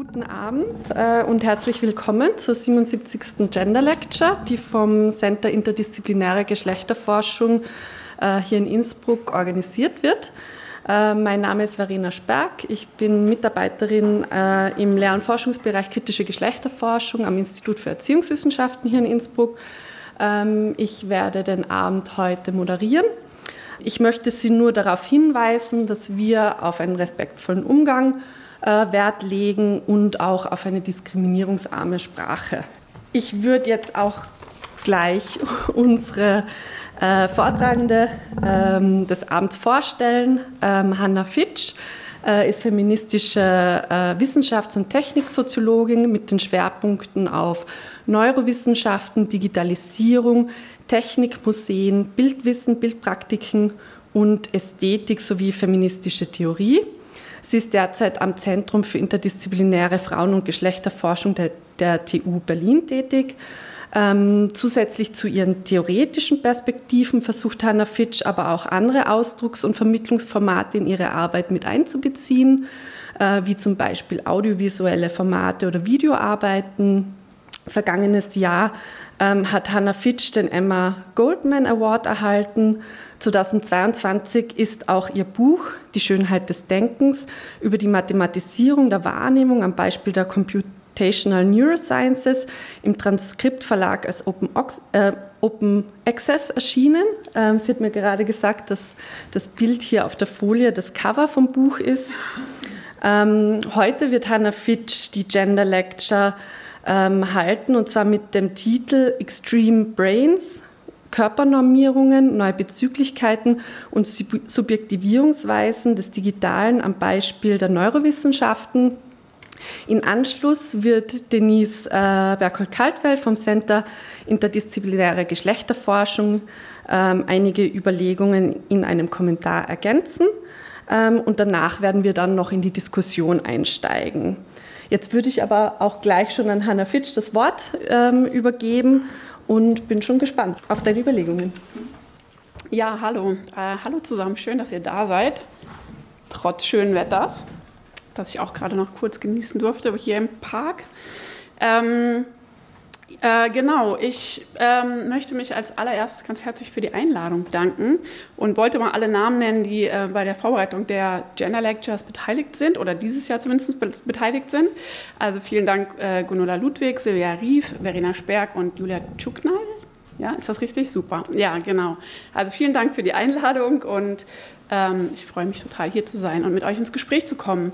Guten Abend äh, und herzlich willkommen zur 77. Gender Lecture, die vom Center Interdisziplinäre Geschlechterforschung äh, hier in Innsbruck organisiert wird. Äh, mein Name ist Verena Sperg. Ich bin Mitarbeiterin im Lehr- und Forschungsbereich kritische Geschlechterforschung am Institut für Erziehungswissenschaften hier in Innsbruck. Ähm, ich werde den Abend heute moderieren. Ich möchte Sie nur darauf hinweisen, dass wir auf einen respektvollen Umgang Wert legen und auch auf eine diskriminierungsarme Sprache. Ich würde jetzt auch gleich unsere äh, Vortragende ähm, des Abends vorstellen. Ähm, Hanna Fitsch äh, ist feministische äh, Wissenschafts- und Techniksoziologin mit den Schwerpunkten auf Neurowissenschaften, Digitalisierung, Technik, Museen, Bildwissen, Bildpraktiken und Ästhetik sowie feministische Theorie. Sie ist derzeit am Zentrum für interdisziplinäre Frauen- und Geschlechterforschung der, der TU Berlin tätig ähm, zusätzlich zu ihren theoretischen Perspektiven versucht Hannah Fitch aber auch andere Ausdrucks- und Vermittlungsformate in ihre Arbeit mit einzubeziehen, äh, wie zum Beispiel audiovisuelle Formate oder Videoarbeiten. Vergangenes Jahr ähm, hat Hannah Fitch den Emma Goldman Award erhalten. 2022 ist auch ihr Buch Die Schönheit des Denkens über die Mathematisierung der Wahrnehmung am Beispiel der Computational Neurosciences im Transkriptverlag als Open, äh, Open Access erschienen. Ähm, sie hat mir gerade gesagt, dass das Bild hier auf der Folie das Cover vom Buch ist. Ähm, heute wird Hannah Fitch die Gender Lecture ähm, halten und zwar mit dem Titel Extreme Brains. Körpernormierungen, neue Bezüglichkeiten und Subjektivierungsweisen des Digitalen am Beispiel der Neurowissenschaften in Anschluss wird Denise äh, Berkold-Kaltwell vom Center Interdisziplinäre Geschlechterforschung ähm, einige Überlegungen in einem Kommentar ergänzen. Ähm, und danach werden wir dann noch in die Diskussion einsteigen. Jetzt würde ich aber auch gleich schon an Hannah Fitsch das Wort ähm, übergeben und bin schon gespannt auf deine Überlegungen. Ja, hallo. Äh, hallo zusammen. Schön, dass ihr da seid, trotz schönen Wetters das ich auch gerade noch kurz genießen durfte, hier im Park. Ähm, äh, genau, ich ähm, möchte mich als allererstes ganz herzlich für die Einladung bedanken und wollte mal alle Namen nennen, die äh, bei der Vorbereitung der Gender Lectures beteiligt sind oder dieses Jahr zumindest be beteiligt sind. Also vielen Dank äh, Gunula Ludwig, Silvia Rief, Verena Sperg und Julia Tschuknall. Ja, ist das richtig? Super. Ja, genau. Also vielen Dank für die Einladung und ähm, ich freue mich total, hier zu sein und mit euch ins Gespräch zu kommen.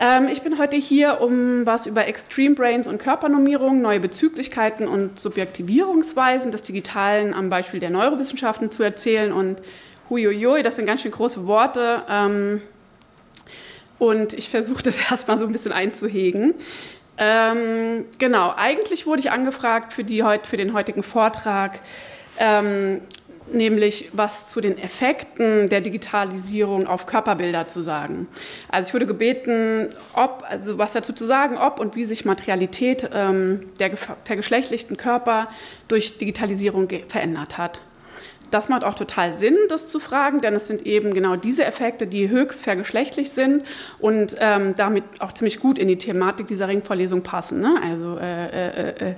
Ähm, ich bin heute hier, um was über Extreme Brains und Körpernormierung, neue Bezüglichkeiten und Subjektivierungsweisen des Digitalen am Beispiel der Neurowissenschaften zu erzählen. Und huiuiui, das sind ganz schön große Worte. Ähm, und ich versuche das erstmal so ein bisschen einzuhegen. Ähm, genau, eigentlich wurde ich angefragt für, die, für den heutigen Vortrag, nämlich was zu den Effekten der Digitalisierung auf Körperbilder zu sagen. Also ich wurde gebeten, ob, also was dazu zu sagen, ob und wie sich Materialität ähm, der vergeschlechtlichten Körper durch Digitalisierung verändert hat. Das macht auch total Sinn, das zu fragen, denn es sind eben genau diese Effekte, die höchst vergeschlechtlich sind und ähm, damit auch ziemlich gut in die Thematik dieser Ringvorlesung passen. Ne? Also äh, äh, äh,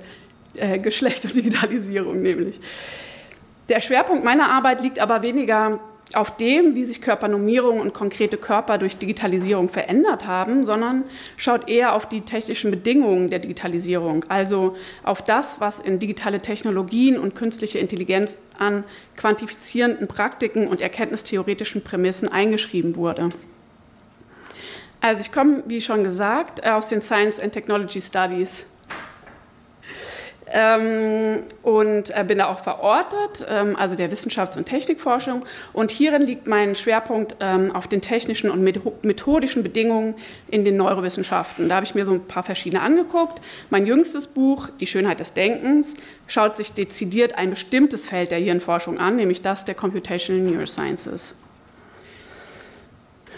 äh Geschlecht und Digitalisierung nämlich. Der Schwerpunkt meiner Arbeit liegt aber weniger auf dem, wie sich Körpernormierung und konkrete Körper durch Digitalisierung verändert haben, sondern schaut eher auf die technischen Bedingungen der Digitalisierung, also auf das, was in digitale Technologien und künstliche Intelligenz an quantifizierenden Praktiken und erkenntnistheoretischen Prämissen eingeschrieben wurde. Also ich komme, wie schon gesagt, aus den Science and Technology Studies ähm, und äh, bin da auch verortet, ähm, also der Wissenschafts- und Technikforschung. Und hierin liegt mein Schwerpunkt ähm, auf den technischen und methodischen Bedingungen in den Neurowissenschaften. Da habe ich mir so ein paar verschiedene angeguckt. Mein jüngstes Buch, Die Schönheit des Denkens, schaut sich dezidiert ein bestimmtes Feld der Hirnforschung an, nämlich das der Computational Neurosciences.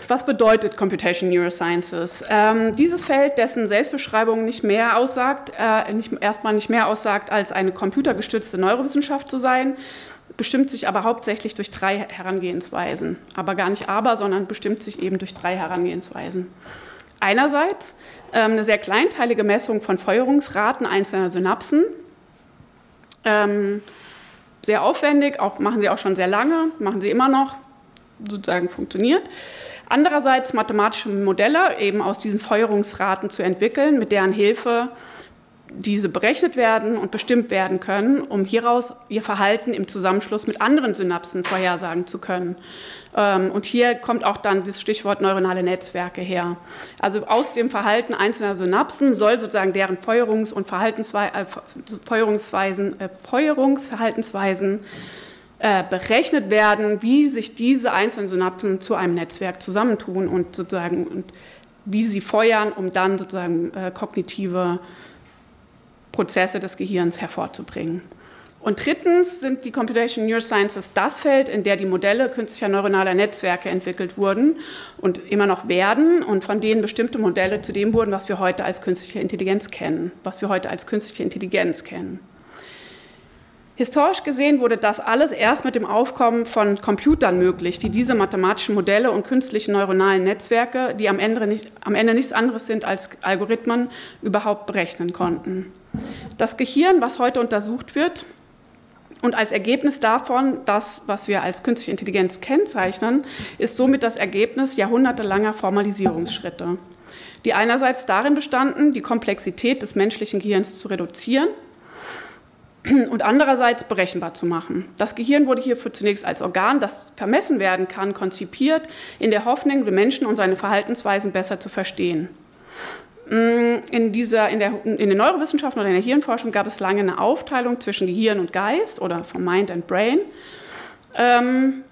Was bedeutet Computation Neurosciences? Ähm, dieses Feld, dessen Selbstbeschreibung nicht mehr aussagt, äh, nicht, erstmal nicht mehr aussagt, als eine computergestützte Neurowissenschaft zu sein, bestimmt sich aber hauptsächlich durch drei Herangehensweisen. Aber gar nicht aber, sondern bestimmt sich eben durch drei Herangehensweisen. Einerseits ähm, eine sehr kleinteilige Messung von Feuerungsraten einzelner Synapsen. Ähm, sehr aufwendig, auch, machen sie auch schon sehr lange, machen sie immer noch, sozusagen funktioniert. Andererseits mathematische Modelle eben aus diesen Feuerungsraten zu entwickeln, mit deren Hilfe diese berechnet werden und bestimmt werden können, um hieraus ihr Verhalten im Zusammenschluss mit anderen Synapsen vorhersagen zu können. Ähm, und hier kommt auch dann das Stichwort neuronale Netzwerke her. Also aus dem Verhalten einzelner Synapsen soll sozusagen deren Feuerungs- und Verhaltenswe äh, Feuerungsweisen, äh, Feuerungsverhaltensweisen äh, berechnet werden, wie sich diese einzelnen Synapsen zu einem Netzwerk zusammentun und sozusagen und wie sie feuern, um dann sozusagen äh, kognitive Prozesse des Gehirns hervorzubringen. Und drittens sind die Computation Neurosciences das Feld, in der die Modelle künstlicher neuronaler Netzwerke entwickelt wurden und immer noch werden und von denen bestimmte Modelle zu dem wurden, was wir heute als künstliche Intelligenz kennen, was wir heute als künstliche Intelligenz kennen. Historisch gesehen wurde das alles erst mit dem Aufkommen von Computern möglich, die diese mathematischen Modelle und künstlichen neuronalen Netzwerke, die am Ende, nicht, am Ende nichts anderes sind als Algorithmen, überhaupt berechnen konnten. Das Gehirn, was heute untersucht wird, und als Ergebnis davon, das, was wir als künstliche Intelligenz kennzeichnen, ist somit das Ergebnis jahrhundertelanger Formalisierungsschritte, die einerseits darin bestanden, die Komplexität des menschlichen Gehirns zu reduzieren und andererseits berechenbar zu machen. Das Gehirn wurde hierfür zunächst als Organ, das vermessen werden kann, konzipiert, in der Hoffnung, den Menschen und seine Verhaltensweisen besser zu verstehen. Mm, in, dieser, in, der, in den Neurowissenschaften oder in der Hirnforschung gab es lange eine Aufteilung zwischen Gehirn und Geist oder von Mind and Brain. Ähm,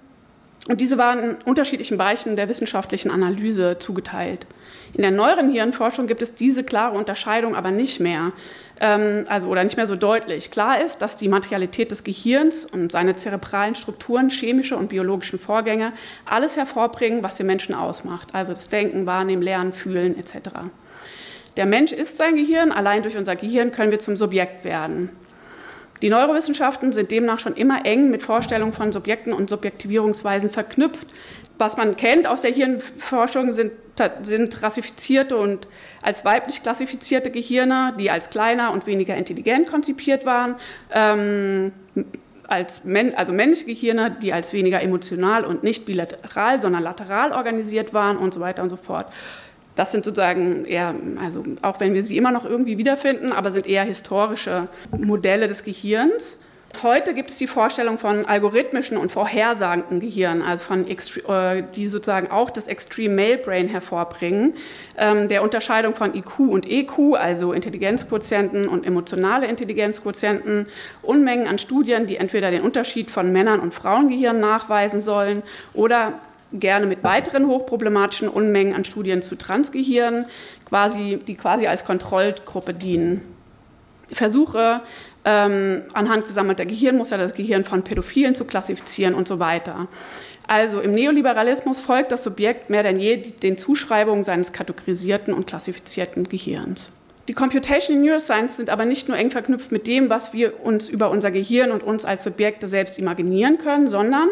und diese waren in unterschiedlichen Bereichen der wissenschaftlichen Analyse zugeteilt. In der neueren Hirnforschung gibt es diese klare Unterscheidung aber nicht mehr, ähm, also oder nicht mehr so deutlich. Klar ist, dass die Materialität des Gehirns und seine zerebralen Strukturen, chemische und biologische Vorgänge alles hervorbringen, was den Menschen ausmacht. Also das Denken, Wahrnehmen, Lernen, Fühlen etc. Der Mensch ist sein Gehirn, allein durch unser Gehirn können wir zum Subjekt werden. Die Neurowissenschaften sind demnach schon immer eng mit Vorstellungen von Subjekten und Subjektivierungsweisen verknüpft. Was man kennt aus der Hirnforschung sind, sind rassifizierte und als weiblich klassifizierte Gehirne, die als kleiner und weniger intelligent konzipiert waren. Ähm, als also männliche Gehirne, die als weniger emotional und nicht bilateral, sondern lateral organisiert waren und so weiter und so fort. Das sind sozusagen eher, also auch wenn wir sie immer noch irgendwie wiederfinden, aber sind eher historische Modelle des Gehirns. Heute gibt es die Vorstellung von algorithmischen und vorhersagenden Gehirnen, also von äh, die sozusagen auch das Extreme Male Brain hervorbringen, ähm, der Unterscheidung von IQ und EQ, also Intelligenzquotienten und emotionale Intelligenzquotienten, Unmengen an Studien, die entweder den Unterschied von Männern und Frauengehirnen nachweisen sollen oder gerne mit weiteren hochproblematischen Unmengen an Studien zu Transgehirnen, quasi, die quasi als Kontrollgruppe dienen. Versuche, ähm, anhand gesammelter Gehirnmuster das Gehirn von Pädophilen zu klassifizieren und so weiter. Also im Neoliberalismus folgt das Subjekt mehr denn je den Zuschreibungen seines kategorisierten und klassifizierten Gehirns. Die Computational Neuroscience sind aber nicht nur eng verknüpft mit dem, was wir uns über unser Gehirn und uns als Subjekte selbst imaginieren können, sondern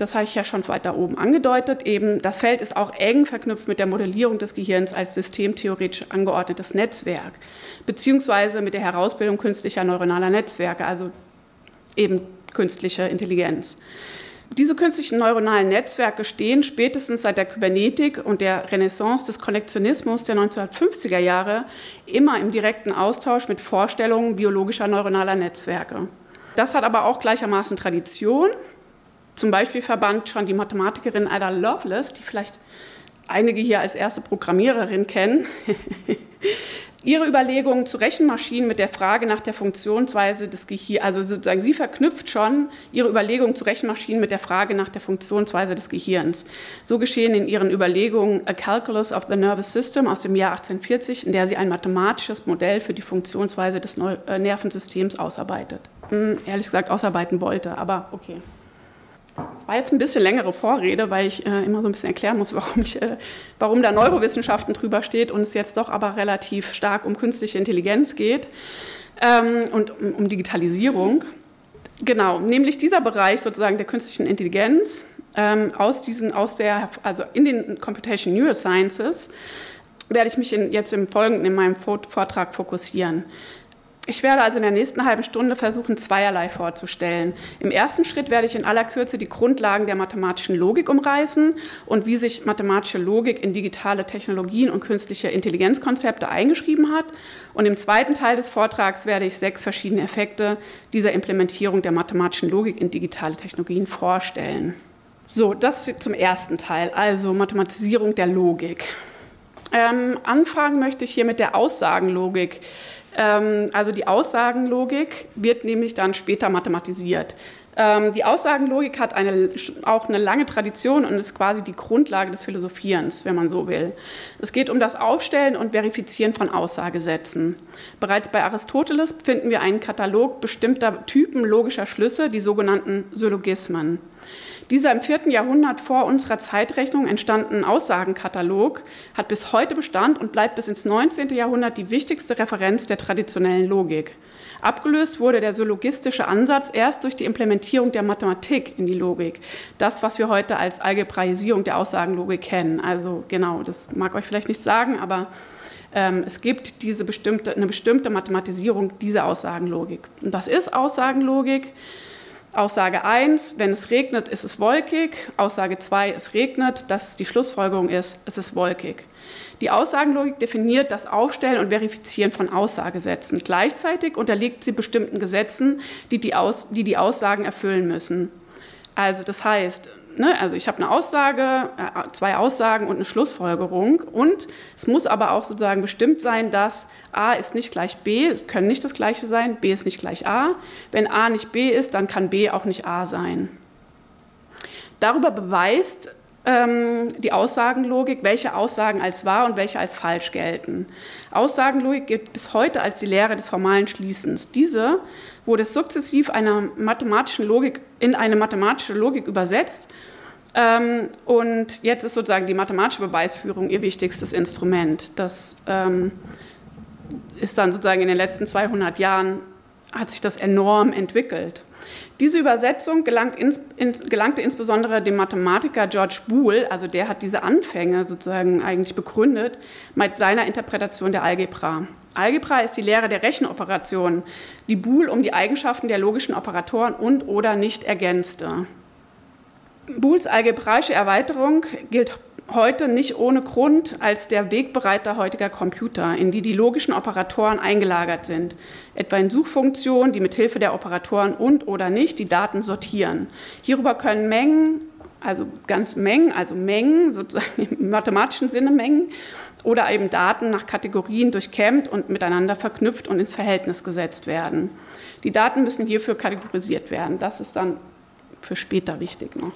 das habe ich ja schon weiter oben angedeutet, eben das Feld ist auch eng verknüpft mit der Modellierung des Gehirns als systemtheoretisch angeordnetes Netzwerk, beziehungsweise mit der Herausbildung künstlicher neuronaler Netzwerke, also eben künstliche Intelligenz. Diese künstlichen neuronalen Netzwerke stehen spätestens seit der Kybernetik und der Renaissance des Konnektionismus der 1950er Jahre immer im direkten Austausch mit Vorstellungen biologischer neuronaler Netzwerke. Das hat aber auch gleichermaßen Tradition zum Beispiel verband schon die Mathematikerin Ada Lovelace, die vielleicht einige hier als erste Programmiererin kennen, ihre Überlegungen zu Rechenmaschinen mit der Frage nach der Funktionsweise des Gehirns. Also sozusagen, sie verknüpft schon ihre Überlegungen zu Rechenmaschinen mit der Frage nach der Funktionsweise des Gehirns. So geschehen in ihren Überlegungen A Calculus of the Nervous System aus dem Jahr 1840, in der sie ein mathematisches Modell für die Funktionsweise des äh, Nervensystems ausarbeitet. Hm, ehrlich gesagt, ausarbeiten wollte, aber okay. Das war jetzt ein bisschen längere Vorrede, weil ich äh, immer so ein bisschen erklären muss, warum, ich, äh, warum da Neurowissenschaften drüber steht und es jetzt doch aber relativ stark um künstliche Intelligenz geht ähm, und um, um, Digitalisierung. Genau, nämlich dieser Bereich sozusagen der künstlichen Intelligenz ähm, aus diesen, aus der, also in den Computation Neurosciences werde ich mich in, jetzt im Folgenden in meinem Vortrag fokussieren. Ich werde also in der nächsten halben Stunde versuchen, zweierlei vorzustellen. Im ersten Schritt werde ich in aller Kürze die Grundlagen der mathematischen Logik umreißen und wie sich mathematische Logik in digitale Technologien und künstliche Intelligenzkonzepte eingeschrieben hat. Und im zweiten Teil des Vortrags werde ich sechs verschiedene Effekte dieser Implementierung der mathematischen Logik in digitale Technologien vorstellen. So, das zum ersten Teil, also Mathematisierung der Logik. Ähm, anfangen möchte ich hier mit der Aussagenlogik. Ähm, also die Aussagenlogik wird nämlich dann später mathematisiert. Ähm, die Aussagenlogik hat eine, auch eine lange Tradition und ist quasi die Grundlage des Philosophierens, wenn man so will. Es geht um das Aufstellen und Verifizieren von Aussagesätzen. Bereits bei Aristoteles finden wir einen Katalog bestimmter Typen logischer Schlüsse, die sogenannten Syllogismen. Dieser im vierten Jahrhundert vor unserer Zeitrechnung entstandene Aussagenkatalog hat bis heute Bestand und bleibt bis ins 19. Jahrhundert die wichtigste Referenz der traditionellen Logik. Abgelöst wurde der syllogistische Ansatz erst durch die Implementierung der Mathematik in die Logik. Das, was wir heute als Algebraisierung der Aussagenlogik kennen. Also genau, das mag euch vielleicht nicht sagen, aber ähm, es gibt diese bestimmte, eine bestimmte Mathematisierung dieser Aussagenlogik. Und was ist Aussagenlogik? Aussage 1, wenn es regnet, ist es wolkig. Aussage 2, es regnet, dass die Schlussfolgerung ist, es ist wolkig. Die Aussagenlogik definiert das Aufstellen und Verifizieren von Aussagesätzen. Gleichzeitig unterliegt sie bestimmten Gesetzen, die die, Aus, die, die Aussagen erfüllen müssen. Also das heißt, ne, also ich habe eine Aussage, äh, zwei Aussagen und eine Schlussfolgerung. Und es muss aber auch sozusagen bestimmt sein, dass A ist nicht gleich B, können nicht das gleiche sein, B ist nicht gleich A. Wenn A nicht B ist, dann kann B auch nicht A sein. Darüber beweist ähm, die Aussagenlogik, welche Aussagen als wahr und welche als falsch gelten. Aussagenlogik gilt bis heute als die Lehre des formalen Schließens. Diese wurde sukzessiv einer mathematischen Logik in eine mathematische Logik übersetzt. Ähm, und jetzt ist sozusagen die mathematische Beweisführung ihr wichtigstes Instrument. Das ähm, ist dann sozusagen in den letzten 200 Jahren hat sich das enorm entwickelt. Diese Übersetzung ins, in, gelangte insbesondere dem Mathematiker George Boole, also der hat diese Anfänge sozusagen eigentlich begründet, mit seiner Interpretation der Algebra. Algebra ist die Lehre der Rechenoperationen, die Boole um die Eigenschaften der logischen Operatoren und oder nicht ergänzte. Booles algebraische Erweiterung gilt heute nicht ohne Grund als der Wegbereiter heutiger Computer, in die die logischen Operatoren eingelagert sind, etwa in Suchfunktionen, die mithilfe der Operatoren und oder nicht die Daten sortieren. Hierüber können Mengen, also ganz Mengen, also Mengen, sozusagen im mathematischen Sinne Mengen, oder eben Daten nach Kategorien durchkämmt und miteinander verknüpft und ins Verhältnis gesetzt werden. Die Daten müssen hierfür kategorisiert werden. Das ist dann für später wichtig noch.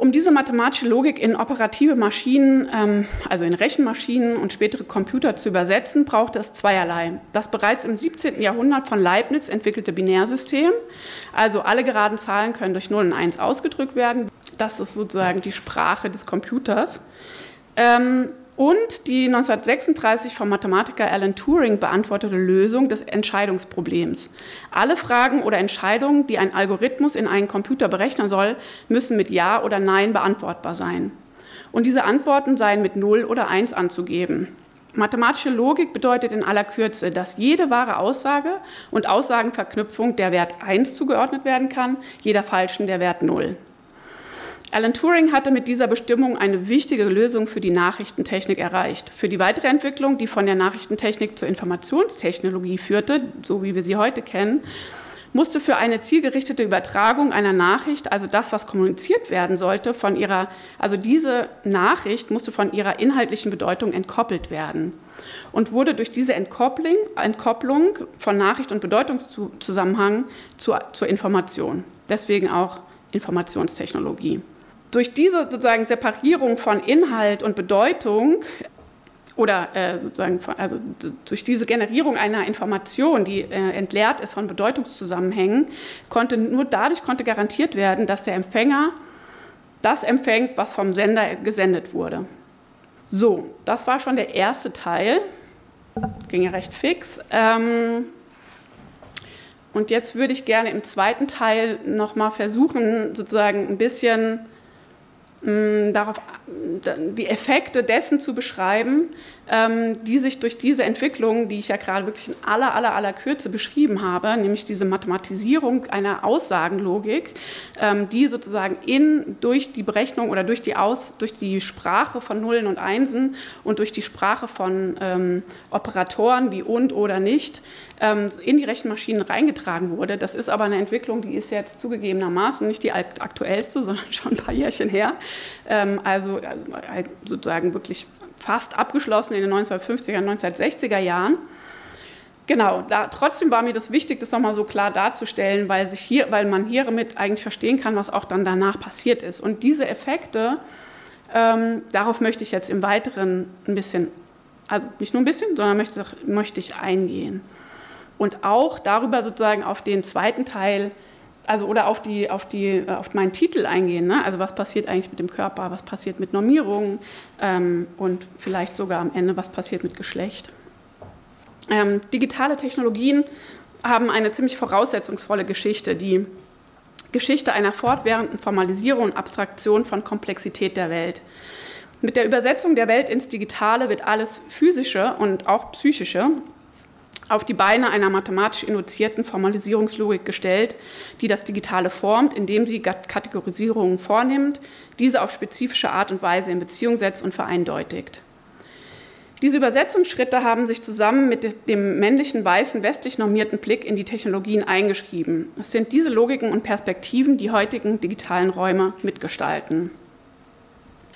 Um diese mathematische Logik in operative Maschinen, ähm, also in Rechenmaschinen und spätere Computer zu übersetzen, braucht es zweierlei. Das bereits im 17. Jahrhundert von Leibniz entwickelte Binärsystem, also alle geraden Zahlen können durch 0 und 1 ausgedrückt werden. Das ist sozusagen die Sprache des Computers. Ähm, und die 1936 vom Mathematiker Alan Turing beantwortete Lösung des Entscheidungsproblems. Alle Fragen oder Entscheidungen, die ein Algorithmus in einen Computer berechnen soll, müssen mit Ja oder Nein beantwortbar sein. Und diese Antworten seien mit 0 oder 1 anzugeben. Mathematische Logik bedeutet in aller Kürze, dass jede wahre Aussage und Aussagenverknüpfung der Wert 1 zugeordnet werden kann, jeder falschen der Wert 0. Alan Turing hatte mit dieser Bestimmung eine wichtige Lösung für die Nachrichtentechnik erreicht. Für die weitere Entwicklung, die von der Nachrichtentechnik zur Informationstechnologie führte, so wie wir sie heute kennen, musste für eine zielgerichtete Übertragung einer Nachricht, also das, was kommuniziert werden sollte, von ihrer, also diese Nachricht musste von ihrer inhaltlichen Bedeutung entkoppelt werden und wurde durch diese Entkopplung, Entkopplung von Nachricht und Bedeutungszusammenhang zur, zur Information. Deswegen auch Informationstechnologie. Durch diese sozusagen Separierung von Inhalt und Bedeutung oder äh, sozusagen von, also durch diese Generierung einer Information, die äh, entleert ist von Bedeutungszusammenhängen, konnte nur dadurch konnte garantiert werden, dass der Empfänger das empfängt, was vom Sender gesendet wurde. So, das war schon der erste Teil. Ging ja recht fix. Ähm, und jetzt würde ich gerne im zweiten Teil nochmal versuchen, sozusagen ein bisschen darauf die Effekte dessen zu beschreiben, die sich durch diese Entwicklung, die ich ja gerade wirklich in aller, aller, aller Kürze beschrieben habe, nämlich diese Mathematisierung einer Aussagenlogik, ähm, die sozusagen in, durch die Berechnung oder durch die, Aus, durch die Sprache von Nullen und Einsen und durch die Sprache von ähm, Operatoren wie und oder nicht ähm, in die Rechenmaschinen reingetragen wurde. Das ist aber eine Entwicklung, die ist jetzt zugegebenermaßen nicht die aktuellste, sondern schon ein paar Jährchen her. Ähm, also äh, sozusagen wirklich fast abgeschlossen in den 1950er, 1960er Jahren. Genau, da, trotzdem war mir das wichtig, das nochmal so klar darzustellen, weil, sich hier, weil man hiermit eigentlich verstehen kann, was auch dann danach passiert ist. Und diese Effekte, ähm, darauf möchte ich jetzt im Weiteren ein bisschen, also nicht nur ein bisschen, sondern möchte, möchte ich eingehen. Und auch darüber sozusagen auf den zweiten Teil also oder auf, die, auf, die, äh, auf meinen Titel eingehen. Ne? Also was passiert eigentlich mit dem Körper, was passiert mit Normierungen ähm, und vielleicht sogar am Ende, was passiert mit Geschlecht. Ähm, digitale Technologien haben eine ziemlich voraussetzungsvolle Geschichte, die Geschichte einer fortwährenden Formalisierung und Abstraktion von Komplexität der Welt. Mit der Übersetzung der Welt ins Digitale wird alles Physische und auch Psychische auf die Beine einer mathematisch induzierten Formalisierungslogik gestellt, die das Digitale formt, indem sie Kategorisierungen vornimmt, diese auf spezifische Art und Weise in Beziehung setzt und vereindeutigt. Diese Übersetzungsschritte haben sich zusammen mit dem männlichen, weißen, westlich normierten Blick in die Technologien eingeschrieben. Es sind diese Logiken und Perspektiven, die heutigen digitalen Räume mitgestalten.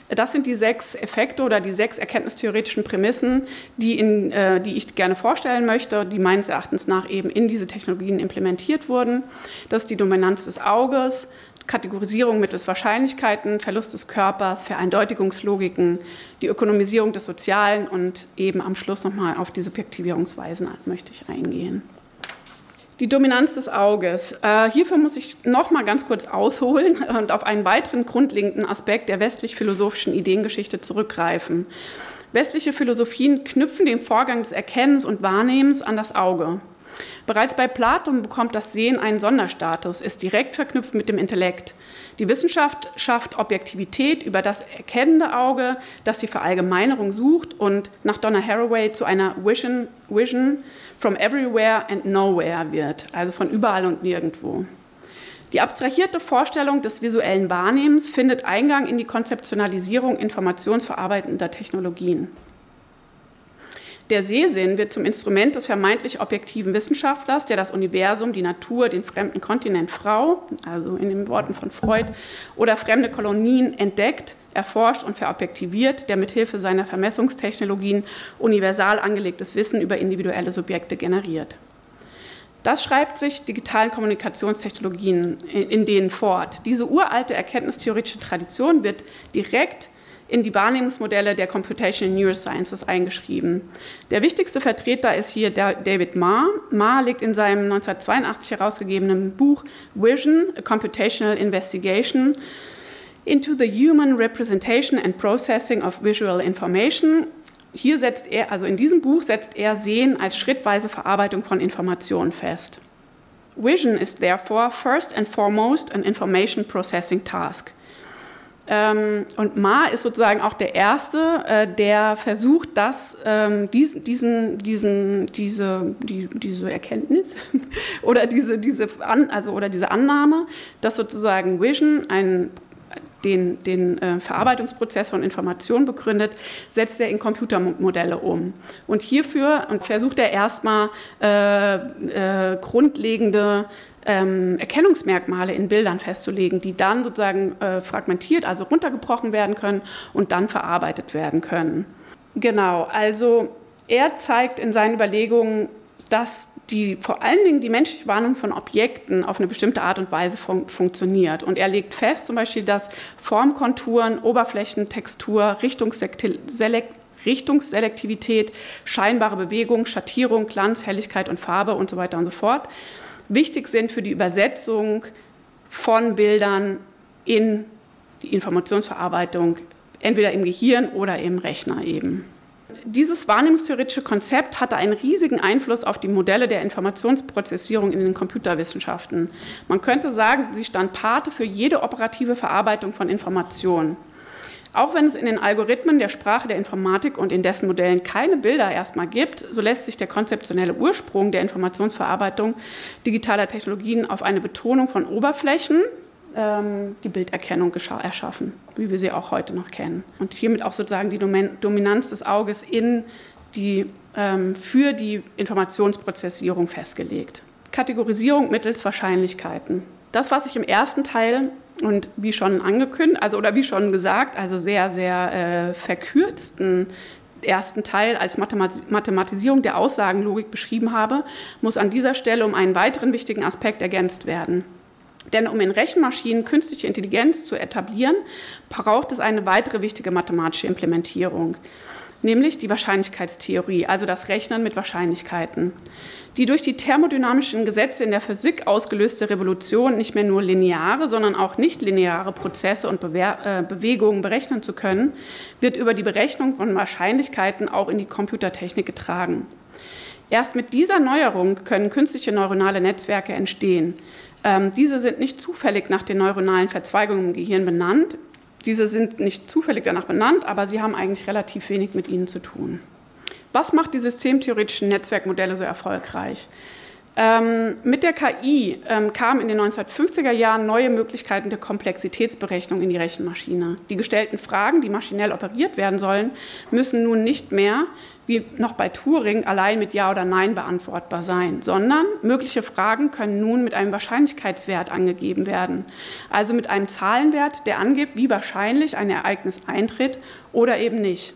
Das sind die sechs Effekte oder die sechs erkenntnistheoretischen Prämissen, die, in, äh, die ich gerne vorstellen möchte, die meines Erachtens nach eben in diese Technologien implementiert wurden. Das ist die Dominanz des Auges, Kategorisierung mittels Wahrscheinlichkeiten, Verlust des Körpers, Vereindeutigungslogiken, die Ökonomisierung des Sozialen und eben am Schluss nochmal auf die Subjektivierungsweisen möchte ich eingehen. Die Dominanz des Auges. Äh, hierfür muss ich noch mal ganz kurz ausholen und auf einen weiteren grundlegenden Aspekt der westlich-philosophischen Ideengeschichte zurückgreifen. Westliche Philosophien knüpfen den Vorgang des Erkennens und Wahrnehmens an das Auge. Bereits bei Platon bekommt das Sehen einen Sonderstatus, ist direkt verknüpft mit dem Intellekt. Die Wissenschaft schafft Objektivität über das erkennende Auge, das die Verallgemeinerung sucht und nach Donna Haraway zu einer Vision, Vision from everywhere and nowhere wird, also von überall und nirgendwo. Die abstrahierte Vorstellung des visuellen Wahrnehmens findet Eingang in die Konzeptionalisierung informationsverarbeitender Technologien. Der Sehsinn wird zum Instrument des vermeintlich objektiven Wissenschaftlers, der das Universum, die Natur, den fremden Kontinent Frau, also in den Worten von Freud, oder fremde Kolonien entdeckt, erforscht und verobjektiviert, der mithilfe seiner Vermessungstechnologien universal angelegtes Wissen über individuelle Subjekte generiert. Das schreibt sich digitalen Kommunikationstechnologien in denen fort. Diese uralte erkenntnistheoretische Tradition wird direkt in die Wahrnehmungsmodelle der Computational Neurosciences eingeschrieben. Der wichtigste Vertreter ist hier David Marr. Marr legt in seinem 1982 herausgegebenen Buch Vision, a Computational Investigation into the Human Representation and Processing of Visual Information. Hier setzt er, also in diesem Buch setzt er Sehen als schrittweise Verarbeitung von Informationen fest. Vision is therefore first and foremost an information processing task. Ähm, und Ma ist sozusagen auch der Erste, äh, der versucht, dass ähm, dies, diesen, diesen, diese, die, diese Erkenntnis oder diese, diese, An, also, oder diese Annahme, dass sozusagen Vision ein den, den äh, Verarbeitungsprozess von Informationen begründet, setzt er in Computermodelle um. Und hierfür und versucht er erstmal äh, äh, grundlegende ähm, Erkennungsmerkmale in Bildern festzulegen, die dann sozusagen äh, fragmentiert, also runtergebrochen werden können und dann verarbeitet werden können. Genau, also er zeigt in seinen Überlegungen, dass die, vor allen Dingen die menschliche Wahrnehmung von Objekten auf eine bestimmte Art und Weise fun funktioniert. Und er legt fest zum Beispiel, dass Formkonturen, Oberflächentextur, Richtungsselektivität, scheinbare Bewegung, Schattierung, Glanz, Helligkeit und Farbe und so weiter und so fort wichtig sind für die Übersetzung von Bildern in die Informationsverarbeitung, entweder im Gehirn oder im Rechner eben. Dieses wahrnehmungstheoretische Konzept hatte einen riesigen Einfluss auf die Modelle der Informationsprozessierung in den Computerwissenschaften. Man könnte sagen, sie stand Pate für jede operative Verarbeitung von Informationen. Auch wenn es in den Algorithmen der Sprache der Informatik und in dessen Modellen keine Bilder erstmal gibt, so lässt sich der konzeptionelle Ursprung der Informationsverarbeitung digitaler Technologien auf eine Betonung von Oberflächen, ähm, die Bilderkennung erschaffen, wie wir sie auch heute noch kennen. Und hiermit auch sozusagen die Dominanz des Auges in die, ähm, für die Informationsprozessierung festgelegt. Kategorisierung mittels Wahrscheinlichkeiten. Das, was ich im ersten Teil und wie schon angekündigt, also oder wie schon gesagt, also sehr, sehr äh, verkürzten ersten Teil als Mathematisierung der Aussagenlogik beschrieben habe, muss an dieser Stelle um einen weiteren wichtigen Aspekt ergänzt werden. Denn um in Rechenmaschinen künstliche Intelligenz zu etablieren, braucht es eine weitere wichtige mathematische Implementierung nämlich die Wahrscheinlichkeitstheorie, also das Rechnen mit Wahrscheinlichkeiten. Die durch die thermodynamischen Gesetze in der Physik ausgelöste Revolution, nicht mehr nur lineare, sondern auch nicht lineare Prozesse und Bewe äh, Bewegungen berechnen zu können, wird über die Berechnung von Wahrscheinlichkeiten auch in die Computertechnik getragen. Erst mit dieser Neuerung können künstliche neuronale Netzwerke entstehen. Ähm, diese sind nicht zufällig nach den neuronalen Verzweigungen im Gehirn benannt. Diese sind nicht zufällig danach benannt, aber sie haben eigentlich relativ wenig mit ihnen zu tun. Was macht die systemtheoretischen Netzwerkmodelle so erfolgreich? Ähm, mit der KI ähm, kamen in den 1950er Jahren neue Möglichkeiten der Komplexitätsberechnung in die Rechenmaschine. Die gestellten Fragen, die maschinell operiert werden sollen, müssen nun nicht mehr wie noch bei Turing allein mit Ja oder Nein beantwortbar sein, sondern mögliche Fragen können nun mit einem Wahrscheinlichkeitswert angegeben werden, also mit einem Zahlenwert, der angibt, wie wahrscheinlich ein Ereignis eintritt oder eben nicht.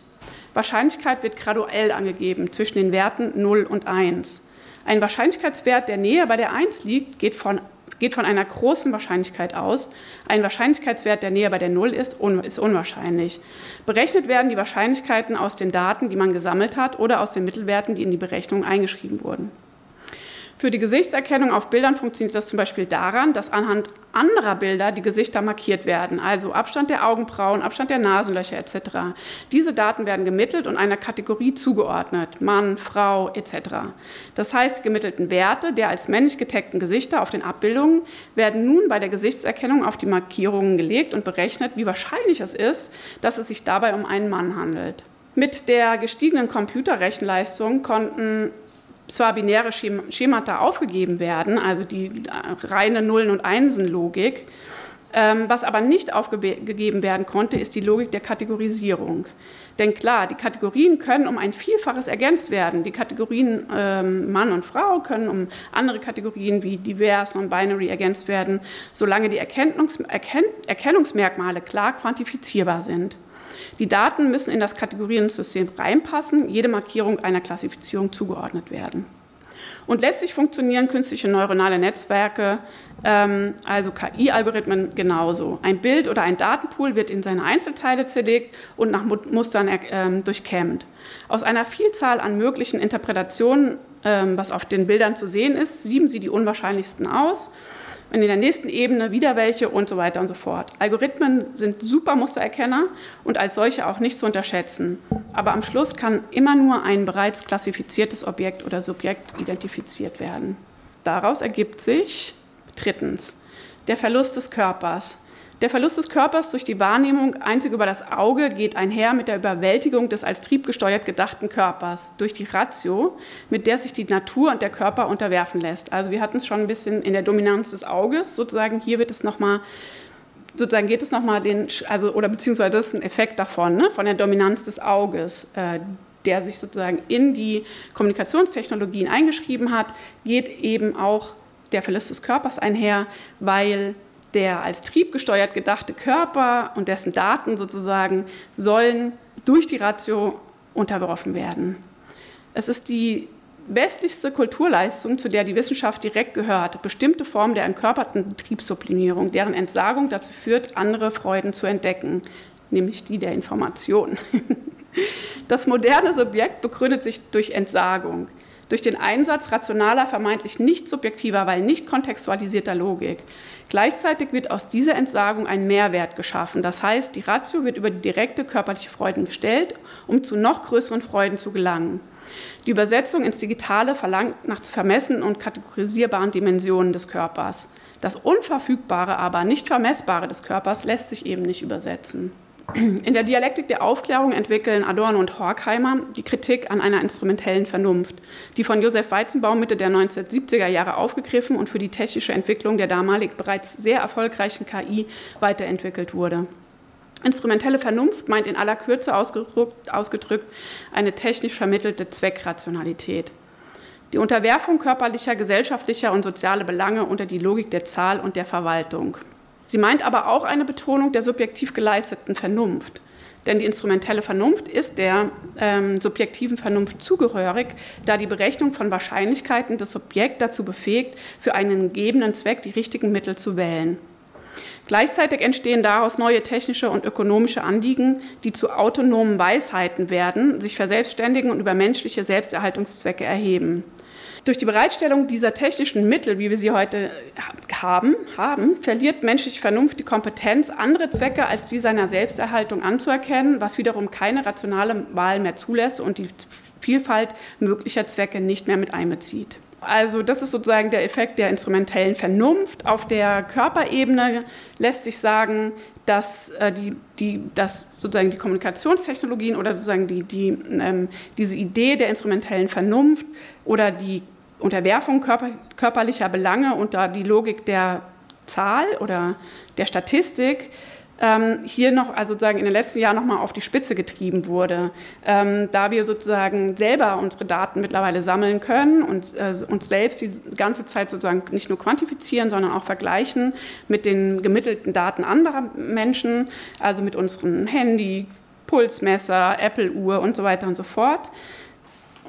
Wahrscheinlichkeit wird graduell angegeben zwischen den Werten 0 und 1. Ein Wahrscheinlichkeitswert, der näher bei der 1 liegt, geht von geht von einer großen Wahrscheinlichkeit aus. Ein Wahrscheinlichkeitswert, der näher bei der Null ist, ist unwahrscheinlich. Berechnet werden die Wahrscheinlichkeiten aus den Daten, die man gesammelt hat, oder aus den Mittelwerten, die in die Berechnung eingeschrieben wurden. Für die Gesichtserkennung auf Bildern funktioniert das zum Beispiel daran, dass anhand anderer Bilder die Gesichter markiert werden, also Abstand der Augenbrauen, Abstand der Nasenlöcher etc. Diese Daten werden gemittelt und einer Kategorie zugeordnet, Mann, Frau etc. Das heißt, die gemittelten Werte der als männlich getagten Gesichter auf den Abbildungen werden nun bei der Gesichtserkennung auf die Markierungen gelegt und berechnet, wie wahrscheinlich es ist, dass es sich dabei um einen Mann handelt. Mit der gestiegenen Computerrechenleistung konnten zwar binäre Schemata aufgegeben werden, also die reine Nullen- und Einsen-Logik, ähm, was aber nicht aufgegeben werden konnte, ist die Logik der Kategorisierung. Denn klar, die Kategorien können um ein Vielfaches ergänzt werden. Die Kategorien ähm, Mann und Frau können um andere Kategorien wie divers, non-binary ergänzt werden, solange die Erken Erkennungsmerkmale klar quantifizierbar sind. Die Daten müssen in das Kategoriensystem reinpassen, jede Markierung einer Klassifizierung zugeordnet werden. Und letztlich funktionieren künstliche neuronale Netzwerke, ähm, also KI-Algorithmen, genauso. Ein Bild oder ein Datenpool wird in seine Einzelteile zerlegt und nach Mustern ähm, durchkämmt. Aus einer Vielzahl an möglichen Interpretationen, ähm, was auf den Bildern zu sehen ist, sieben sie die unwahrscheinlichsten aus und in der nächsten Ebene wieder welche und so weiter und so fort. Algorithmen sind super Mustererkenner und als solche auch nicht zu unterschätzen. Aber am Schluss kann immer nur ein bereits klassifiziertes Objekt oder Subjekt identifiziert werden. Daraus ergibt sich drittens der Verlust des Körpers. Der Verlust des Körpers durch die Wahrnehmung einzig über das Auge geht einher mit der Überwältigung des als triebgesteuert gedachten Körpers durch die Ratio, mit der sich die Natur und der Körper unterwerfen lässt. Also wir hatten es schon ein bisschen in der Dominanz des Auges, sozusagen hier wird es nochmal sozusagen geht es nochmal den, also, oder beziehungsweise das ist ein Effekt davon, ne, von der Dominanz des Auges, äh, der sich sozusagen in die Kommunikationstechnologien eingeschrieben hat, geht eben auch der Verlust des Körpers einher, weil der als triebgesteuert gedachte Körper und dessen Daten sozusagen sollen durch die Ratio unterworfen werden. Es ist die westlichste Kulturleistung, zu der die Wissenschaft direkt gehört, bestimmte Formen der entkörperten Betriebssublimierung, deren Entsagung dazu führt, andere Freuden zu entdecken, nämlich die der Information. Das moderne Subjekt begründet sich durch Entsagung durch den Einsatz rationaler, vermeintlich nicht subjektiver, weil nicht kontextualisierter Logik. Gleichzeitig wird aus dieser Entsagung ein Mehrwert geschaffen. Das heißt, die Ratio wird über die direkte körperliche Freuden gestellt, um zu noch größeren Freuden zu gelangen. Die Übersetzung ins Digitale verlangt nach zu vermessenen und kategorisierbaren Dimensionen des Körpers. Das Unverfügbare, aber nicht Vermessbare des Körpers lässt sich eben nicht übersetzen. In der Dialektik der Aufklärung entwickeln Adorno und Horkheimer die Kritik an einer instrumentellen Vernunft, die von Josef Weizenbaum Mitte der 1970er Jahre aufgegriffen und für die technische Entwicklung der damalig bereits sehr erfolgreichen KI weiterentwickelt wurde. Instrumentelle Vernunft meint in aller Kürze ausgedrückt, eine technisch vermittelte Zweckrationalität. Die Unterwerfung körperlicher, gesellschaftlicher und sozialer Belange unter die Logik der Zahl und der Verwaltung. Sie meint aber auch eine Betonung der subjektiv geleisteten Vernunft. Denn die instrumentelle Vernunft ist der ähm, subjektiven Vernunft zugehörig, da die Berechnung von Wahrscheinlichkeiten das Subjekt dazu befähigt, für einen gegebenen Zweck die richtigen Mittel zu wählen. Gleichzeitig entstehen daraus neue technische und ökonomische Anliegen, die zu autonomen Weisheiten werden, sich verselbstständigen und über menschliche Selbsterhaltungszwecke erheben. Durch die Bereitstellung dieser technischen Mittel, wie wir sie heute haben, haben, verliert menschliche Vernunft die Kompetenz, andere Zwecke als die seiner Selbsterhaltung anzuerkennen, was wiederum keine rationale Wahl mehr zulässt und die Vielfalt möglicher Zwecke nicht mehr mit einbezieht. Also das ist sozusagen der Effekt der instrumentellen Vernunft. Auf der Körperebene lässt sich sagen, dass, äh, die, die, dass sozusagen die Kommunikationstechnologien oder sozusagen die, die, ähm, diese Idee der instrumentellen Vernunft oder die Unterwerfung körper, körperlicher Belange unter die Logik der Zahl oder der Statistik ähm, hier noch, also sozusagen in den letzten Jahren noch mal auf die Spitze getrieben wurde, ähm, da wir sozusagen selber unsere Daten mittlerweile sammeln können und äh, uns selbst die ganze Zeit sozusagen nicht nur quantifizieren, sondern auch vergleichen mit den gemittelten Daten anderer Menschen, also mit unserem Handy, Pulsmesser, Apple-Uhr und so weiter und so fort.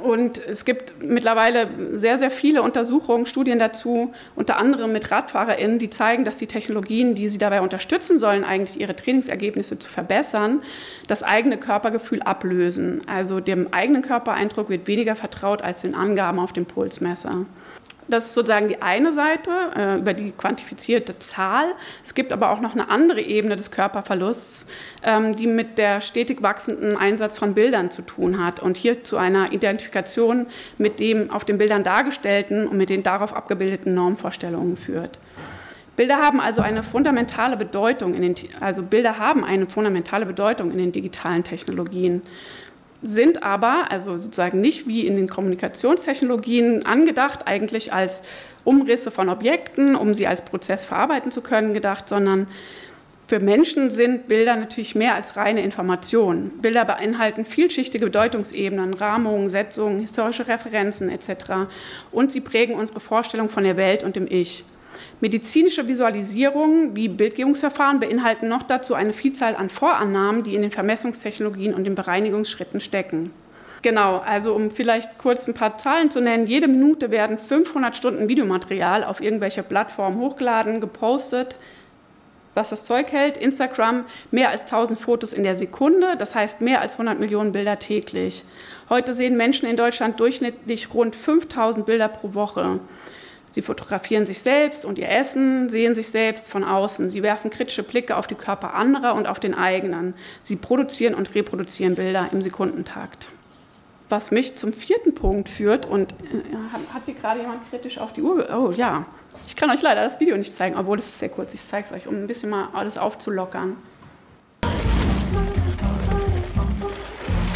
Und es gibt mittlerweile sehr, sehr viele Untersuchungen, Studien dazu, unter anderem mit RadfahrerInnen, die zeigen, dass die Technologien, die sie dabei unterstützen sollen, eigentlich ihre Trainingsergebnisse zu verbessern, das eigene Körpergefühl ablösen. Also dem eigenen Körpereindruck wird weniger vertraut als den Angaben auf dem Pulsmesser. Das ist sozusagen die eine Seite äh, über die quantifizierte Zahl. Es gibt aber auch noch eine andere Ebene des Körperverlusts, ähm, die mit der stetig wachsenden Einsatz von Bildern zu tun hat und hier zu einer Identifikation mit dem auf den Bildern dargestellten und mit den darauf abgebildeten Normvorstellungen führt. Bilder haben also eine fundamentale Bedeutung in den, also Bilder haben eine fundamentale Bedeutung in den digitalen Technologien sind aber, also sozusagen nicht wie in den Kommunikationstechnologien angedacht, eigentlich als Umrisse von Objekten, um sie als Prozess verarbeiten zu können, gedacht, sondern für Menschen sind Bilder natürlich mehr als reine Informationen. Bilder beinhalten vielschichtige Bedeutungsebenen, Rahmungen, Setzungen, historische Referenzen etc. Und sie prägen unsere Vorstellung von der Welt und dem Ich. Medizinische Visualisierungen wie Bildgebungsverfahren beinhalten noch dazu eine Vielzahl an Vorannahmen, die in den Vermessungstechnologien und den Bereinigungsschritten stecken. Genau, also um vielleicht kurz ein paar Zahlen zu nennen. Jede Minute werden 500 Stunden Videomaterial auf irgendwelche Plattformen hochgeladen, gepostet. Was das Zeug hält, Instagram mehr als 1000 Fotos in der Sekunde, das heißt mehr als 100 Millionen Bilder täglich. Heute sehen Menschen in Deutschland durchschnittlich rund 5000 Bilder pro Woche. Sie fotografieren sich selbst und ihr Essen, sehen sich selbst von außen. Sie werfen kritische Blicke auf die Körper anderer und auf den eigenen. Sie produzieren und reproduzieren Bilder im Sekundentakt. Was mich zum vierten Punkt führt, und äh, hat hier gerade jemand kritisch auf die Uhr? Oh ja, ich kann euch leider das Video nicht zeigen, obwohl es ist sehr kurz. Ich zeige es euch, um ein bisschen mal alles aufzulockern.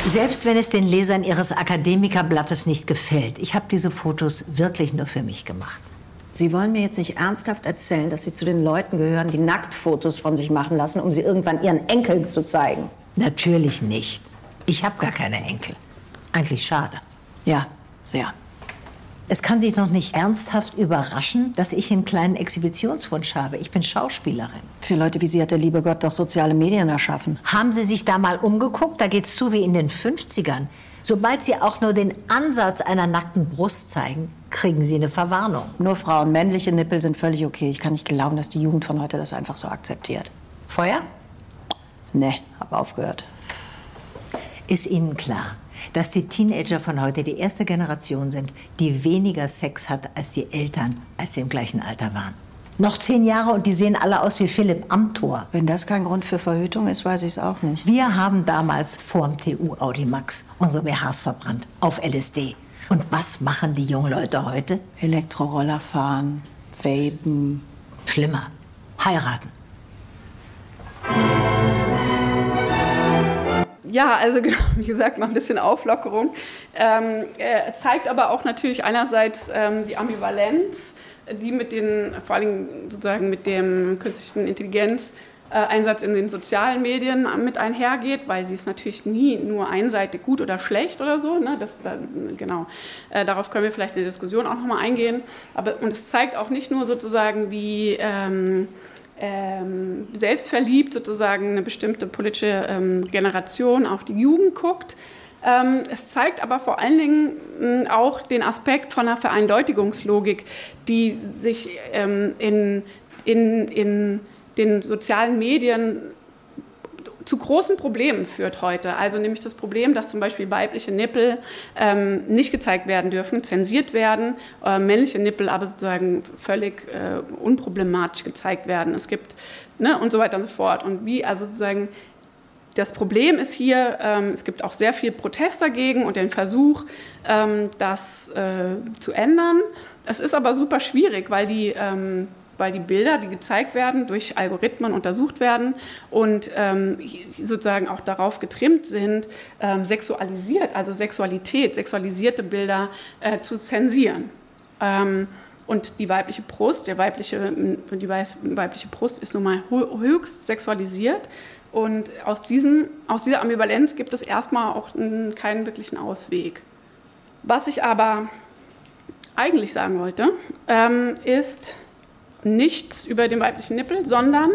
Selbst wenn es den Lesern Ihres Akademikerblattes nicht gefällt, ich habe diese Fotos wirklich nur für mich gemacht. Sie wollen mir jetzt nicht ernsthaft erzählen, dass Sie zu den Leuten gehören, die Nacktfotos von sich machen lassen, um sie irgendwann ihren Enkeln zu zeigen? Natürlich nicht. Ich habe gar keine Enkel. Eigentlich schade. Ja, sehr. Es kann Sie doch nicht ernsthaft überraschen, dass ich einen kleinen Exhibitionswunsch habe. Ich bin Schauspielerin. Für Leute wie Sie hat der liebe Gott doch soziale Medien erschaffen. Haben Sie sich da mal umgeguckt? Da geht's zu wie in den 50ern. Sobald Sie auch nur den Ansatz einer nackten Brust zeigen, kriegen Sie eine Verwarnung. Nur Frauen, männliche Nippel sind völlig okay. Ich kann nicht glauben, dass die Jugend von heute das einfach so akzeptiert. Feuer? Nee, hab aufgehört. Ist Ihnen klar, dass die Teenager von heute die erste Generation sind, die weniger Sex hat als die Eltern, als sie im gleichen Alter waren. Noch zehn Jahre und die sehen alle aus wie Philipp Amthor. Wenn das kein Grund für Verhütung ist, weiß ich es auch nicht. Wir haben damals vorm TU Audimax unsere BHs verbrannt, auf LSD. Und was machen die jungen Leute heute? Elektroroller fahren, vapen. Schlimmer, heiraten. Ja, also genau, wie gesagt, mal ein bisschen Auflockerung. Ähm, äh, zeigt aber auch natürlich einerseits ähm, die Ambivalenz, die mit den, vor allem sozusagen mit dem künstlichen Intelligenz äh, Einsatz in den sozialen Medien mit einhergeht, weil sie ist natürlich nie nur einseitig gut oder schlecht oder so. Ne? Das, da, genau. Äh, darauf können wir vielleicht in der Diskussion auch nochmal eingehen. Aber, und es zeigt auch nicht nur sozusagen, wie ähm, ähm, selbstverliebt sozusagen eine bestimmte politische ähm, Generation auf die Jugend guckt. Ähm, es zeigt aber vor allen Dingen mh, auch den Aspekt von einer Vereindeutigungslogik, die sich ähm, in, in, in den sozialen Medien zu großen Problemen führt heute. Also nämlich das Problem, dass zum Beispiel weibliche Nippel ähm, nicht gezeigt werden dürfen, zensiert werden, äh, männliche Nippel aber sozusagen völlig äh, unproblematisch gezeigt werden. Es gibt ne, und so weiter und so fort. Und wie also sozusagen das Problem ist hier, ähm, es gibt auch sehr viel Protest dagegen und den Versuch, ähm, das äh, zu ändern. Es ist aber super schwierig, weil die ähm, weil die Bilder, die gezeigt werden, durch Algorithmen untersucht werden und ähm, sozusagen auch darauf getrimmt sind, ähm, sexualisiert, also Sexualität, sexualisierte Bilder äh, zu zensieren. Ähm, und die weibliche Brust, der weibliche, die weibliche Brust ist nun mal höchst sexualisiert. Und aus, diesem, aus dieser Ambivalenz gibt es erstmal auch keinen wirklichen Ausweg. Was ich aber eigentlich sagen wollte, ähm, ist, nichts über den weiblichen Nippel, sondern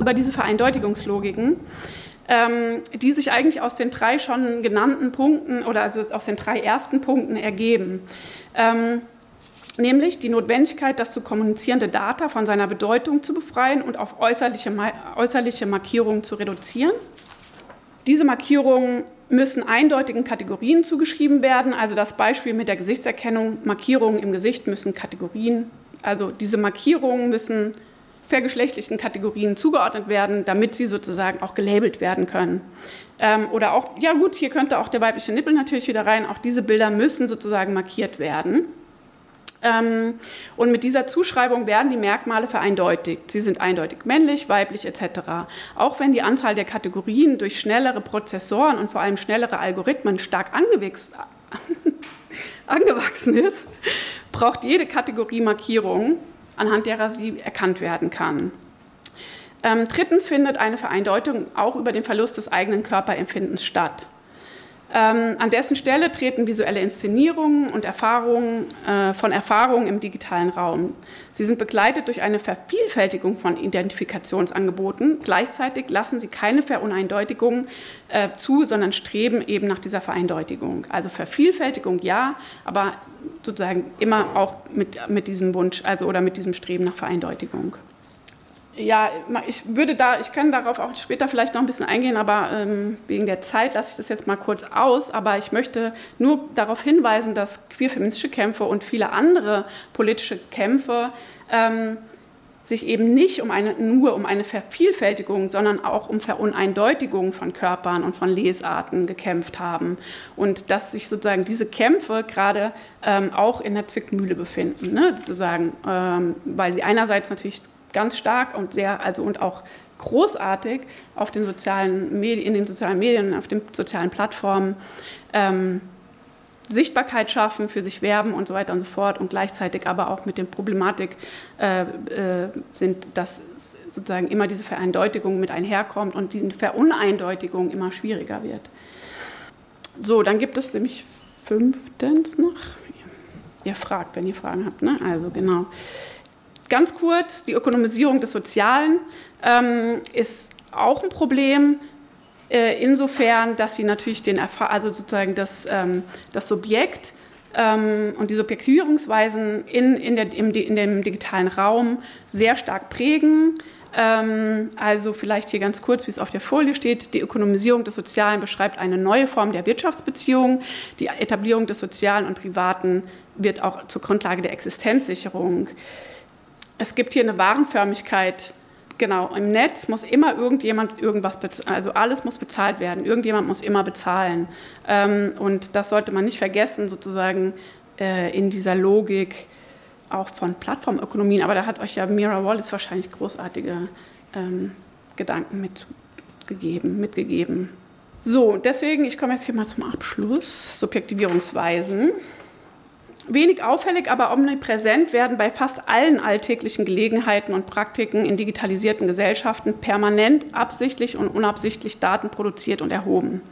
über diese Vereindeutigungslogiken, ähm, die sich eigentlich aus den drei schon genannten Punkten oder also aus den drei ersten Punkten ergeben. Ähm, nämlich die Notwendigkeit, das zu kommunizierende Data von seiner Bedeutung zu befreien und auf äußerliche, äußerliche Markierungen zu reduzieren. Diese Markierungen müssen eindeutigen Kategorien zugeschrieben werden. Also das Beispiel mit der Gesichtserkennung, Markierungen im Gesicht müssen Kategorien also diese Markierungen müssen vergeschlechtlichen Kategorien zugeordnet werden, damit sie sozusagen auch gelabelt werden können. Ähm, oder auch, ja gut, hier könnte auch der weibliche Nippel natürlich wieder rein, auch diese Bilder müssen sozusagen markiert werden. Ähm, und mit dieser Zuschreibung werden die Merkmale vereindeutigt. Sie sind eindeutig männlich, weiblich etc. Auch wenn die Anzahl der Kategorien durch schnellere Prozessoren und vor allem schnellere Algorithmen stark angewachsen ist, braucht jede Kategorie Markierung, anhand derer sie erkannt werden kann. Ähm, drittens findet eine Vereindeutung auch über den Verlust des eigenen Körperempfindens statt. Ähm, an dessen Stelle treten visuelle Inszenierungen und Erfahrungen äh, von Erfahrungen im digitalen Raum. Sie sind begleitet durch eine Vervielfältigung von Identifikationsangeboten. Gleichzeitig lassen sie keine Veruneindeutigung äh, zu, sondern streben eben nach dieser Vereindeutigung. Also Vervielfältigung ja, aber sozusagen immer auch mit, mit diesem Wunsch also, oder mit diesem Streben nach Vereindeutigung ja, ich würde da, ich kann darauf auch später vielleicht noch ein bisschen eingehen, aber ähm, wegen der Zeit lasse ich das jetzt mal kurz aus. Aber ich möchte nur darauf hinweisen, dass queerfeministische Kämpfe und viele andere politische Kämpfe ähm, sich eben nicht um eine, nur um eine Vervielfältigung, sondern auch um Veruneindeutigung von Körpern und von Lesarten gekämpft haben. Und dass sich sozusagen diese Kämpfe gerade ähm, auch in der Zwickmühle befinden, ne, sozusagen, ähm, weil sie einerseits natürlich ganz stark und sehr, also und auch großartig auf den sozialen Medien, in den sozialen Medien, auf den sozialen Plattformen ähm, Sichtbarkeit schaffen, für sich werben und so weiter und so fort und gleichzeitig aber auch mit der Problematik äh, äh, sind, dass sozusagen immer diese Vereindeutigung mit einherkommt und die Veruneindeutigung immer schwieriger wird. So, dann gibt es nämlich fünftens noch. Ihr fragt, wenn ihr Fragen habt. Ne? Also genau. Ganz kurz, die Ökonomisierung des Sozialen ähm, ist auch ein Problem, insofern, dass sie natürlich den also sozusagen das, ähm, das Subjekt ähm, und die Subjektivierungsweisen in, in, der, im, in dem digitalen Raum sehr stark prägen. Ähm, also vielleicht hier ganz kurz, wie es auf der Folie steht. Die Ökonomisierung des Sozialen beschreibt eine neue Form der Wirtschaftsbeziehung. Die Etablierung des Sozialen und Privaten wird auch zur Grundlage der Existenzsicherung es gibt hier eine Warenförmigkeit. Genau, im Netz muss immer irgendjemand irgendwas bezahlen, also alles muss bezahlt werden. Irgendjemand muss immer bezahlen. Ähm, und das sollte man nicht vergessen, sozusagen äh, in dieser Logik auch von Plattformökonomien. Aber da hat euch ja Mira Wallace wahrscheinlich großartige ähm, Gedanken mitgegeben, mitgegeben. So, deswegen, ich komme jetzt hier mal zum Abschluss. Subjektivierungsweisen. Wenig auffällig, aber omnipräsent werden bei fast allen alltäglichen Gelegenheiten und Praktiken in digitalisierten Gesellschaften permanent absichtlich und unabsichtlich Daten produziert und erhoben.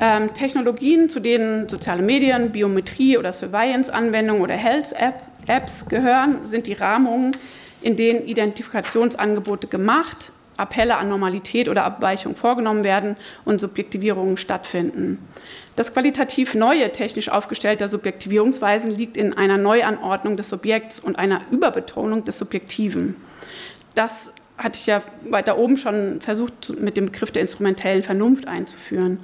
Ähm, Technologien, zu denen soziale Medien, Biometrie oder Surveillance-Anwendungen oder Health-Apps gehören, sind die Rahmungen, in denen Identifikationsangebote gemacht, Appelle an Normalität oder Abweichung vorgenommen werden und Subjektivierungen stattfinden. Das qualitativ neue technisch aufgestellte Subjektivierungsweisen liegt in einer Neuanordnung des Subjekts und einer Überbetonung des Subjektiven. Das hatte ich ja weiter oben schon versucht, mit dem Begriff der instrumentellen Vernunft einzuführen.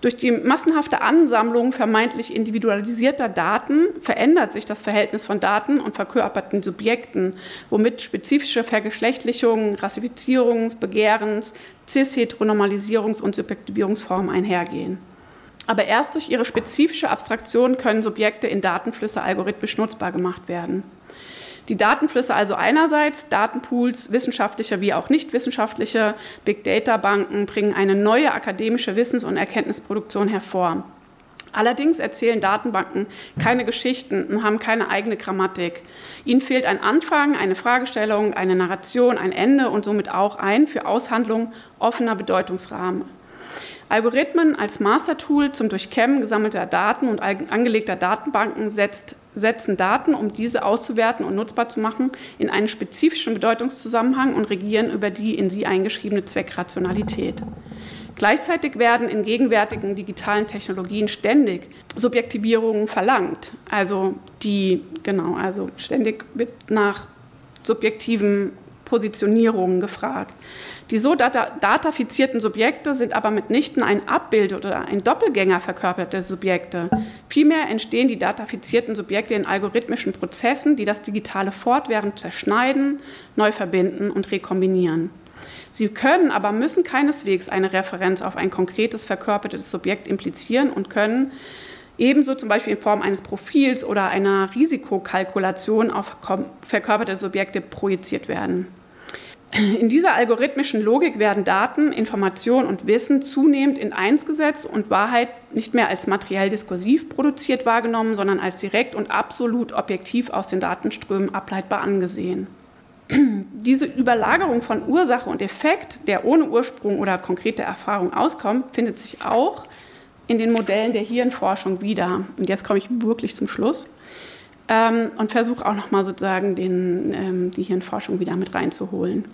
Durch die massenhafte Ansammlung vermeintlich individualisierter Daten verändert sich das Verhältnis von Daten und verkörperten Subjekten, womit spezifische Vergeschlechtlichungen, Rassifizierungs-, Begehrens-, Cis-Heteronormalisierungs- und Subjektivierungsformen einhergehen. Aber erst durch ihre spezifische Abstraktion können Subjekte in Datenflüsse algorithmisch nutzbar gemacht werden. Die Datenflüsse also einerseits, Datenpools, wissenschaftliche wie auch nicht wissenschaftliche, Big Data Banken bringen eine neue akademische Wissens- und Erkenntnisproduktion hervor. Allerdings erzählen Datenbanken keine Geschichten und haben keine eigene Grammatik. Ihnen fehlt ein Anfang, eine Fragestellung, eine Narration, ein Ende und somit auch ein für Aushandlung offener Bedeutungsrahmen. Algorithmen als Mastertool zum Durchkämmen gesammelter Daten und angelegter Datenbanken setzt, setzen Daten, um diese auszuwerten und nutzbar zu machen, in einen spezifischen Bedeutungszusammenhang und regieren über die in sie eingeschriebene Zweckrationalität. Gleichzeitig werden in gegenwärtigen digitalen Technologien ständig Subjektivierungen verlangt. Also die, genau, also ständig wird nach subjektiven Positionierungen gefragt. Die so data datafizierten Subjekte sind aber mitnichten ein Abbild oder ein Doppelgänger verkörperte Subjekte. Vielmehr entstehen die datafizierten Subjekte in algorithmischen Prozessen, die das Digitale fortwährend zerschneiden, neu verbinden und rekombinieren. Sie können, aber müssen keineswegs eine Referenz auf ein konkretes verkörpertes Subjekt implizieren und können ebenso zum Beispiel in Form eines Profils oder einer Risikokalkulation auf verkörperte Subjekte projiziert werden. In dieser algorithmischen Logik werden Daten, Information und Wissen zunehmend in eins gesetzt und Wahrheit nicht mehr als materiell diskursiv produziert wahrgenommen, sondern als direkt und absolut objektiv aus den Datenströmen ableitbar angesehen. Diese Überlagerung von Ursache und Effekt, der ohne Ursprung oder konkrete Erfahrung auskommt, findet sich auch in den Modellen der Hirnforschung wieder. Und jetzt komme ich wirklich zum Schluss ähm, und versuche auch nochmal sozusagen den, ähm, die Hirnforschung wieder mit reinzuholen.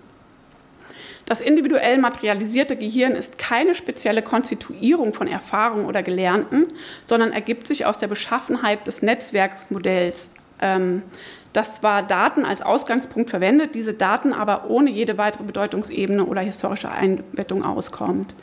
Das individuell materialisierte Gehirn ist keine spezielle Konstituierung von Erfahrungen oder Gelernten, sondern ergibt sich aus der Beschaffenheit des Netzwerksmodells. Ähm, das zwar Daten als Ausgangspunkt verwendet, diese Daten aber ohne jede weitere Bedeutungsebene oder historische Einbettung auskommt.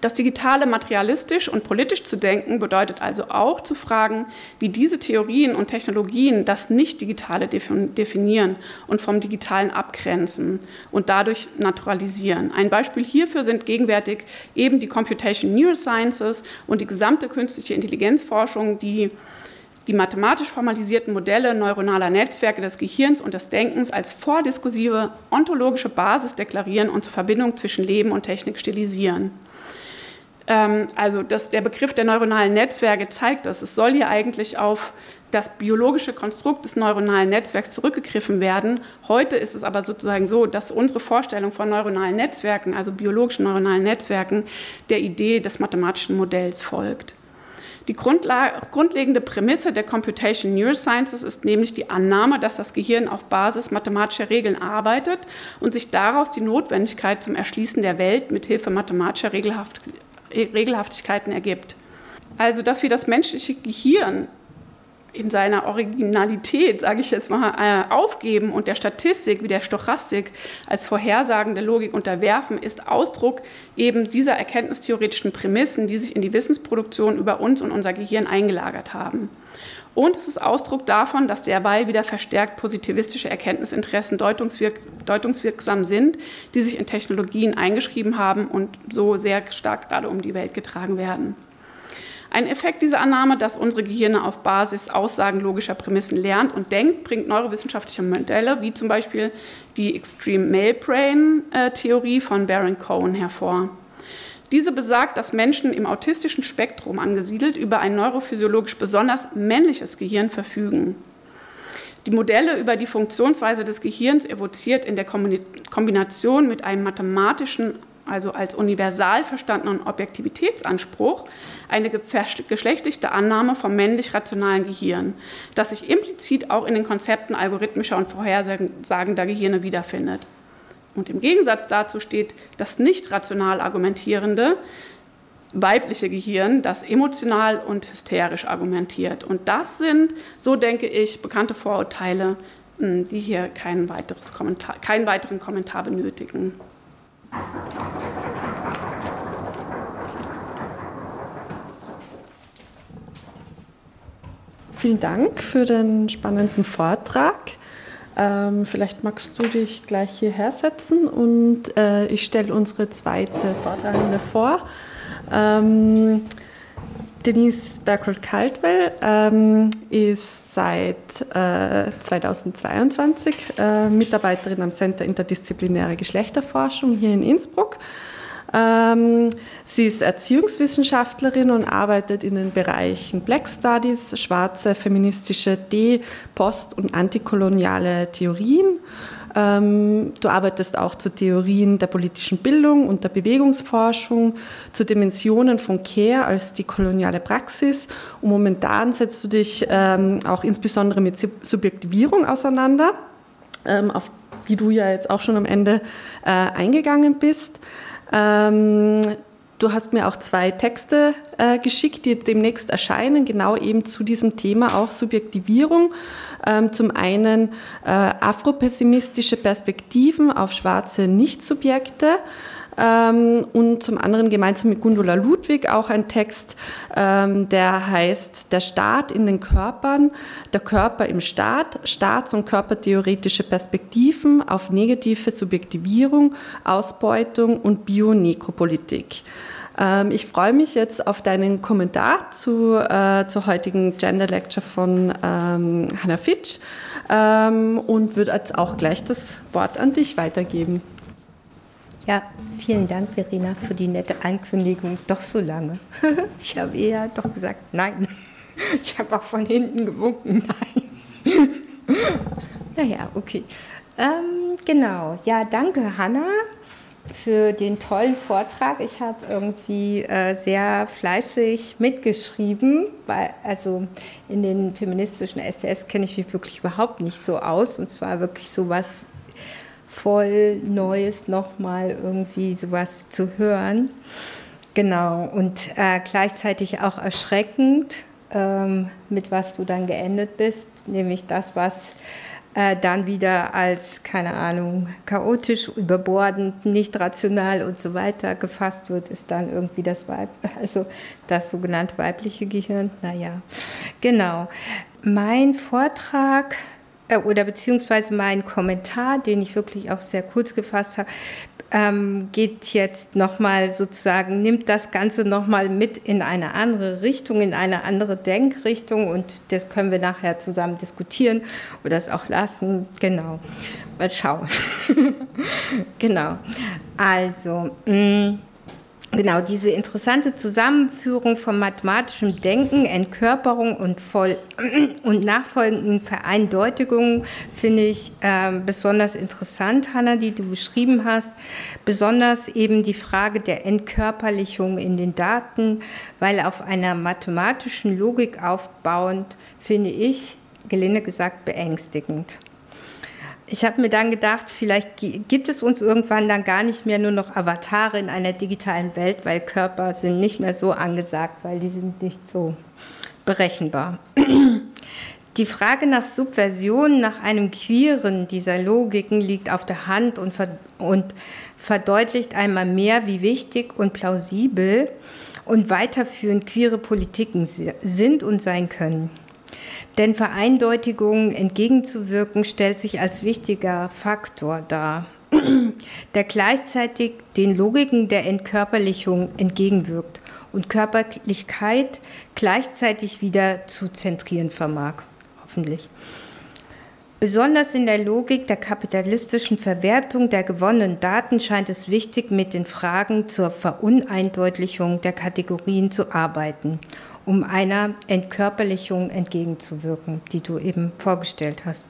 Das Digitale materialistisch und politisch zu denken bedeutet also auch zu fragen, wie diese Theorien und Technologien das Nicht-Digitale definieren und vom Digitalen abgrenzen und dadurch naturalisieren. Ein Beispiel hierfür sind gegenwärtig eben die Computation Neurosciences und die gesamte künstliche Intelligenzforschung, die die mathematisch formalisierten Modelle neuronaler Netzwerke des Gehirns und des Denkens als vordiskursive ontologische Basis deklarieren und zur Verbindung zwischen Leben und Technik stilisieren. Ähm, also das, der Begriff der neuronalen Netzwerke zeigt das. Es soll hier eigentlich auf das biologische Konstrukt des neuronalen Netzwerks zurückgegriffen werden. Heute ist es aber sozusagen so, dass unsere Vorstellung von neuronalen Netzwerken, also biologischen neuronalen Netzwerken, der Idee des mathematischen Modells folgt. Die grundlegende Prämisse der Computation Neurosciences ist nämlich die Annahme, dass das Gehirn auf Basis mathematischer Regeln arbeitet und sich daraus die Notwendigkeit zum Erschließen der Welt mit Hilfe mathematischer Regelhaft Regelhaftigkeiten ergibt. Also, dass wir das menschliche Gehirn in seiner Originalität, sage ich jetzt mal, äh, aufgeben und der Statistik wie der Stochastik als vorhersagende Logik unterwerfen, ist Ausdruck eben dieser erkenntnistheoretischen Prämissen, die sich in die Wissensproduktion über uns und unser Gehirn eingelagert haben. Und es ist Ausdruck davon, dass derweil wieder verstärkt positivistische Erkenntnisinteressen deutungswirk deutungswirksam sind, die sich in Technologien eingeschrieben haben und so sehr stark gerade um die Welt getragen werden. Ein Effekt dieser Annahme, dass unsere Gehirne auf Basis aussagenlogischer Prämissen lernt und denkt, bringt neurowissenschaftliche Modelle wie zum Beispiel die Extreme Male Brain Theorie von Baron Cohen hervor. Diese besagt, dass Menschen im autistischen Spektrum angesiedelt über ein neurophysiologisch besonders männliches Gehirn verfügen. Die Modelle über die Funktionsweise des Gehirns evoziert in der Kombination mit einem mathematischen, also als universal verstandenen Objektivitätsanspruch, eine geschlechtliche Annahme vom männlich-rationalen Gehirn, das sich implizit auch in den Konzepten algorithmischer und vorhersagender Gehirne wiederfindet. Und im Gegensatz dazu steht das nicht rational argumentierende, weibliche Gehirn, das emotional und hysterisch argumentiert. Und das sind, so denke ich, bekannte Vorurteile, hm, die hier kein weiteres Kommentar, keinen weiteren Kommentar benötigen. Vielen Dank für den spannenden Vortrag. Ähm, vielleicht magst du dich gleich hierher setzen und äh, ich stelle unsere zweite Vortragende vor. Ähm, Denise Bergholt-Caldwell ähm, ist seit äh, 2022 äh, Mitarbeiterin am Center Interdisziplinäre Geschlechterforschung hier in Innsbruck. Ähm, sie ist Erziehungswissenschaftlerin und arbeitet in den Bereichen Black Studies, schwarze feministische De-, Post- und antikoloniale Theorien ähm, du arbeitest auch zu Theorien der politischen Bildung und der Bewegungsforschung, zu Dimensionen von Care als die koloniale Praxis. Und momentan setzt du dich ähm, auch insbesondere mit Subjektivierung auseinander, auf die du ja jetzt auch schon am Ende äh, eingegangen bist. Du hast mir auch zwei Texte äh, geschickt, die demnächst erscheinen, genau eben zu diesem Thema auch Subjektivierung. Ähm, zum einen äh, afropessimistische Perspektiven auf schwarze Nichtsubjekte ähm, und zum anderen gemeinsam mit Gundula Ludwig auch ein Text, ähm, der heißt Der Staat in den Körpern, der Körper im Staat, Staats- und körpertheoretische Perspektiven auf negative Subjektivierung, Ausbeutung und Bionekropolitik. Ähm, ich freue mich jetzt auf deinen Kommentar zu, äh, zur heutigen Gender Lecture von ähm, Hannah Fitch ähm, und würde jetzt auch gleich das Wort an dich weitergeben. Ja, vielen Dank, Verena, für die nette Ankündigung. Doch so lange. Ich habe eher doch gesagt, nein. Ich habe auch von hinten gewunken, nein. Naja, okay. Ähm, genau. Ja, danke, Hanna für den tollen Vortrag. Ich habe irgendwie äh, sehr fleißig mitgeschrieben, weil also in den feministischen STS kenne ich mich wirklich überhaupt nicht so aus und zwar wirklich so was voll Neues nochmal irgendwie sowas zu hören. Genau und äh, gleichzeitig auch erschreckend, ähm, mit was du dann geendet bist, nämlich das, was äh, dann wieder als, keine Ahnung, chaotisch, überbordend, nicht rational und so weiter gefasst wird, ist dann irgendwie das Weib, also das sogenannte weibliche Gehirn. Naja, genau. Mein Vortrag oder beziehungsweise mein Kommentar, den ich wirklich auch sehr kurz gefasst habe, ähm, geht jetzt nochmal sozusagen, nimmt das Ganze nochmal mit in eine andere Richtung, in eine andere Denkrichtung und das können wir nachher zusammen diskutieren oder es auch lassen. Genau. Mal schauen. genau. Also, mh, mm, Genau, diese interessante Zusammenführung von mathematischem Denken, Entkörperung und, voll, und nachfolgenden Vereindeutigungen finde ich äh, besonders interessant, Hanna, die du beschrieben hast. Besonders eben die Frage der Entkörperlichung in den Daten, weil auf einer mathematischen Logik aufbauend, finde ich, gelinde gesagt, beängstigend. Ich habe mir dann gedacht, vielleicht gibt es uns irgendwann dann gar nicht mehr nur noch Avatare in einer digitalen Welt, weil Körper sind nicht mehr so angesagt, weil die sind nicht so berechenbar. Die Frage nach Subversion, nach einem Queeren dieser Logiken liegt auf der Hand und, verdeutlicht einmal mehr, wie wichtig und plausibel und weiterführend queere Politiken sind und sein können. Denn Vereindeutigungen entgegenzuwirken stellt sich als wichtiger Faktor dar, der gleichzeitig den Logiken der Entkörperlichung entgegenwirkt und Körperlichkeit gleichzeitig wieder zu zentrieren vermag. Hoffentlich. Besonders in der Logik der kapitalistischen Verwertung der gewonnenen Daten scheint es wichtig, mit den Fragen zur Veruneindeutlichung der Kategorien zu arbeiten, um einer Entkörperlichung entgegenzuwirken, die du eben vorgestellt hast.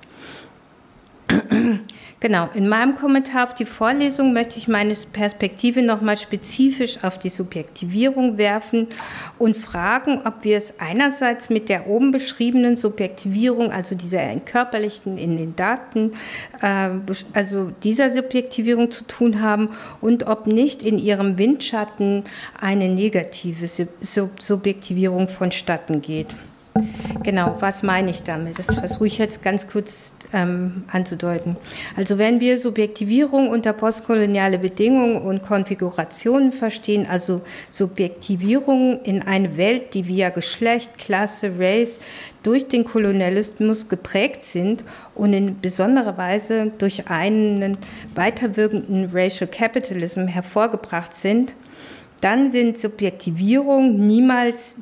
Genau, in meinem Kommentar auf die Vorlesung möchte ich meine Perspektive nochmal spezifisch auf die Subjektivierung werfen und fragen, ob wir es einerseits mit der oben beschriebenen Subjektivierung, also dieser entkörperlichten in den Daten, äh, also dieser Subjektivierung zu tun haben und ob nicht in ihrem Windschatten eine negative Subjektivierung vonstatten geht. Genau, was meine ich damit? Das versuche ich jetzt ganz kurz ähm, anzudeuten. Also wenn wir Subjektivierung unter postkoloniale Bedingungen und Konfigurationen verstehen, also Subjektivierung in eine Welt, die via Geschlecht, Klasse, Race durch den Kolonialismus geprägt sind und in besonderer Weise durch einen weiterwirkenden Racial Capitalism hervorgebracht sind, dann sind Subjektivierung niemals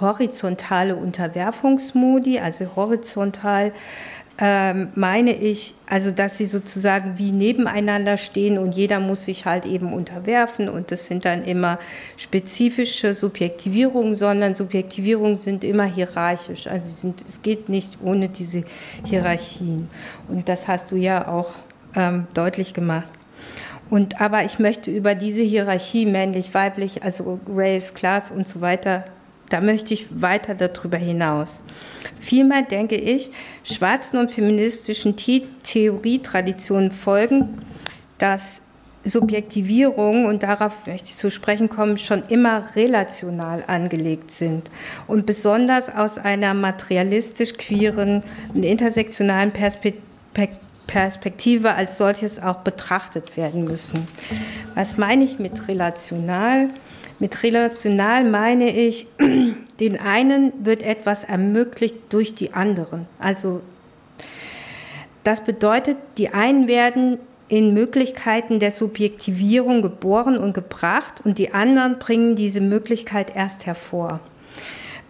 horizontale Unterwerfungsmodi, also horizontal ähm, meine ich, also dass sie sozusagen wie nebeneinander stehen und jeder muss sich halt eben unterwerfen und das sind dann immer spezifische Subjektivierungen, sondern Subjektivierungen sind immer hierarchisch. Also sind, es geht nicht ohne diese Hierarchien und das hast du ja auch ähm, deutlich gemacht. Und aber ich möchte über diese Hierarchie männlich, weiblich, also Race, Class und so weiter da möchte ich weiter darüber hinaus. Vielmehr denke ich, schwarzen und feministischen Theorietraditionen folgen, dass Subjektivierung, und darauf möchte ich zu sprechen kommen, schon immer relational angelegt sind und besonders aus einer materialistisch queeren und intersektionalen Perspektive als solches auch betrachtet werden müssen. Was meine ich mit relational? Mit relational meine ich, den einen wird etwas ermöglicht durch die anderen. Also das bedeutet, die einen werden in Möglichkeiten der Subjektivierung geboren und gebracht und die anderen bringen diese Möglichkeit erst hervor.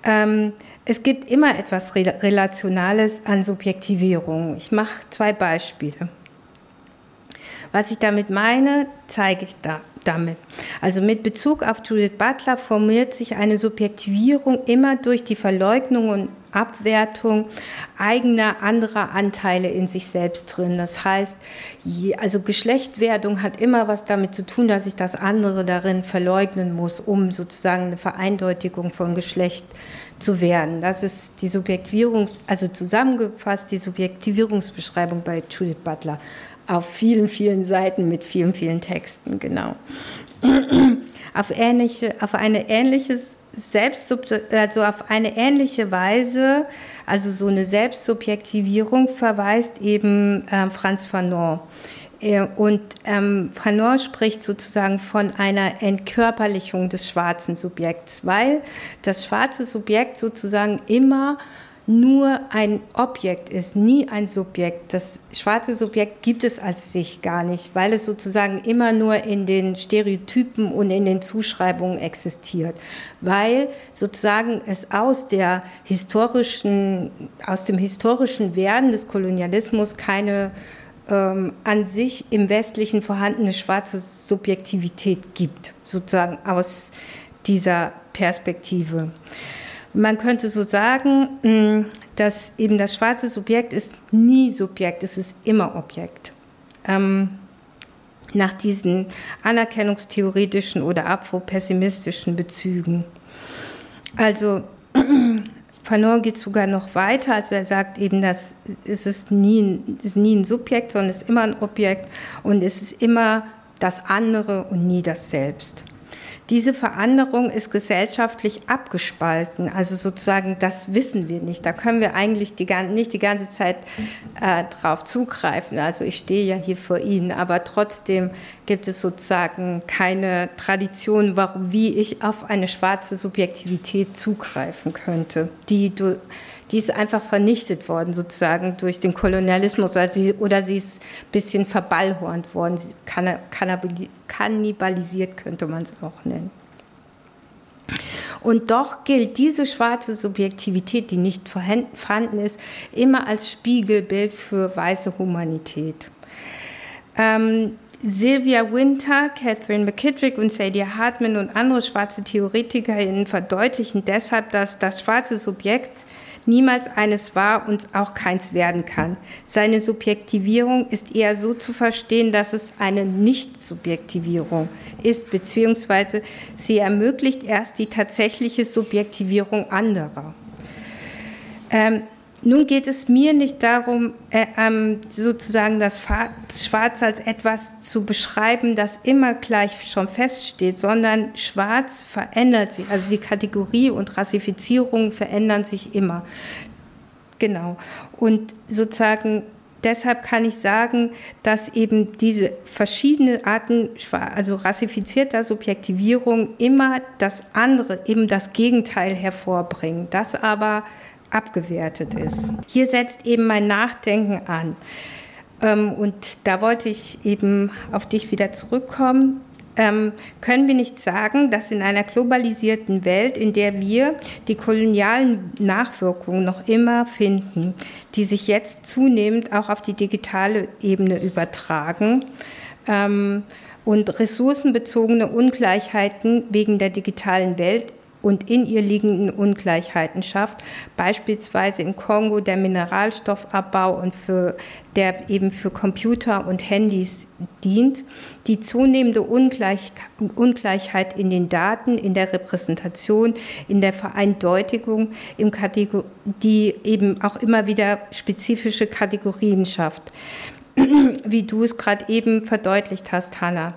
Ähm, es gibt immer etwas Relationales an Subjektivierung. Ich mache zwei Beispiele. Was ich damit meine, zeige ich da damit. Also mit Bezug auf Judith Butler formuliert sich eine Subjektivierung immer durch die Verleugnung und Abwertung eigener anderer Anteile in sich selbst drin. Das heißt, also Geschlechtwerdung hat immer was damit zu tun, dass ich das andere darin verleugnen muss, um sozusagen eine Vereindeutigung von Geschlecht zu werden. Das ist die Subjektivierungs, also zusammengefasst die Subjektivierungsbeschreibung bei Judith Butler auf vielen, vielen Seiten mit vielen, vielen Texten, genau. auf, ähnliche, auf eine ähnliche Selbst, also auf eine ähnliche Weise, also so eine Selbstsubjektivierung verweist eben äh, Franz Fanon. Und ähm, Fanon spricht sozusagen von einer Entkörperlichung des schwarzen Subjekts, weil das schwarze Subjekt sozusagen immer nur ein Objekt ist, nie ein Subjekt. Das schwarze Subjekt gibt es als sich gar nicht, weil es sozusagen immer nur in den Stereotypen und in den Zuschreibungen existiert, weil sozusagen es aus der historischen, aus dem historischen Werden des Kolonialismus keine ähm, an sich im Westlichen vorhandene schwarze Subjektivität gibt, sozusagen aus dieser Perspektive. Man könnte so sagen, mm, dass eben das schwarze Subjekt ist nie Subjekt, es ist immer Objekt. Ähm, nach diesen anerkennungstheoretischen oder afro-pessimistischen Bezügen. Also Fanon geht sogar noch weiter, also er sagt eben, dass es ist nie, es ist nie ein Subjekt, sondern es ist immer ein Objekt und es ist immer das andere und nie das Selbst. Diese Veränderung ist gesellschaftlich abgespalten. Also sozusagen, das wissen wir nicht. Da können wir eigentlich die, nicht die ganze Zeit äh, drauf zugreifen. Also ich stehe ja hier vor Ihnen, aber trotzdem gibt es sozusagen keine Tradition, wie ich auf eine schwarze Subjektivität zugreifen könnte, die du die ist einfach vernichtet worden, sozusagen durch den Kolonialismus, oder sie, oder sie ist ein bisschen verballhornt worden, kannibalisiert könnte man es auch nennen. Und doch gilt diese schwarze Subjektivität, die nicht vorhanden ist, immer als Spiegelbild für weiße Humanität. Ähm, Sylvia Winter, Catherine McKittrick und Sadie Hartman und andere schwarze TheoretikerInnen verdeutlichen deshalb, dass das schwarze Subjekt niemals eines war und auch keins werden kann. Seine Subjektivierung ist eher so zu verstehen, dass es eine Nicht-Subjektivierung ist, beziehungsweise sie ermöglicht erst die tatsächliche Subjektivierung anderer. Ähm, nun geht es mir nicht darum, äh, ähm, sozusagen das Schwarz als etwas zu beschreiben, das immer gleich schon feststeht, sondern Schwarz verändert sich. Also die Kategorie und Rassifizierung verändern sich immer. Genau. Und sozusagen deshalb kann ich sagen, dass eben diese verschiedenen Arten, also rassifizierter Subjektivierung, immer das andere, eben das Gegenteil hervorbringen. Das aber abgewertet ist. Hier setzt eben mein Nachdenken an. Ähm, und da wollte ich eben auf dich wieder zurückkommen. Ähm, können wir nicht sagen, dass in einer globalisierten Welt, in der wir die kolonialen Nachwirkungen noch immer finden, die sich jetzt zunehmend auch auf die digitale Ebene übertragen, ähm, und ressourcenbezogene Ungleichheiten wegen der digitalen Welt und in ihr liegenden Ungleichheiten schafft, beispielsweise im Kongo der Mineralstoffabbau und für, der eben für Computer und Handys dient, die zunehmende Ungleich, Ungleichheit in den Daten, in der Repräsentation, in der Vereindeutigung, im die eben auch immer wieder spezifische Kategorien schafft wie du es gerade eben verdeutlicht hast, Hanna.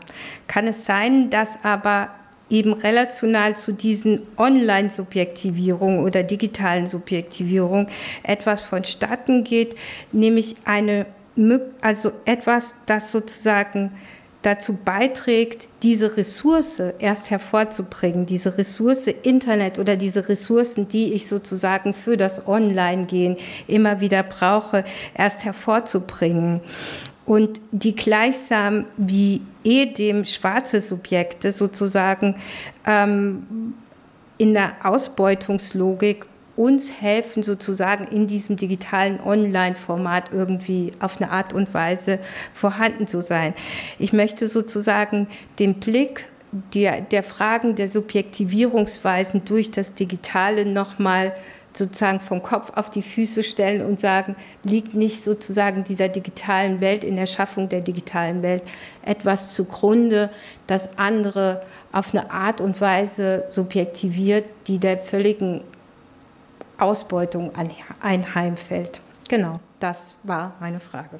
Kann es sein, dass aber eben relational zu diesen Online-Subjektivierungen oder digitalen Subjektivierungen etwas vonstatten geht, nämlich eine, also etwas, das sozusagen dazu beiträgt, diese Ressource erst hervorzubringen, diese Ressource Internet oder diese Ressourcen, die ich sozusagen für das Online-Gehen immer wieder brauche, erst hervorzubringen und die gleichsam wie edem schwarze Subjekte sozusagen ähm, in der Ausbeutungslogik uns helfen, sozusagen in diesem digitalen Online-Format irgendwie auf eine Art und Weise vorhanden zu sein. Ich möchte sozusagen den Blick der, der Fragen der Subjektivierungsweisen durch das Digitale nochmal sozusagen vom Kopf auf die Füße stellen und sagen, liegt nicht sozusagen dieser digitalen Welt, in der Schaffung der digitalen Welt etwas zugrunde, das andere auf eine Art und Weise subjektiviert, die der völligen Ausbeutung einheimfällt. Genau, das war meine Frage.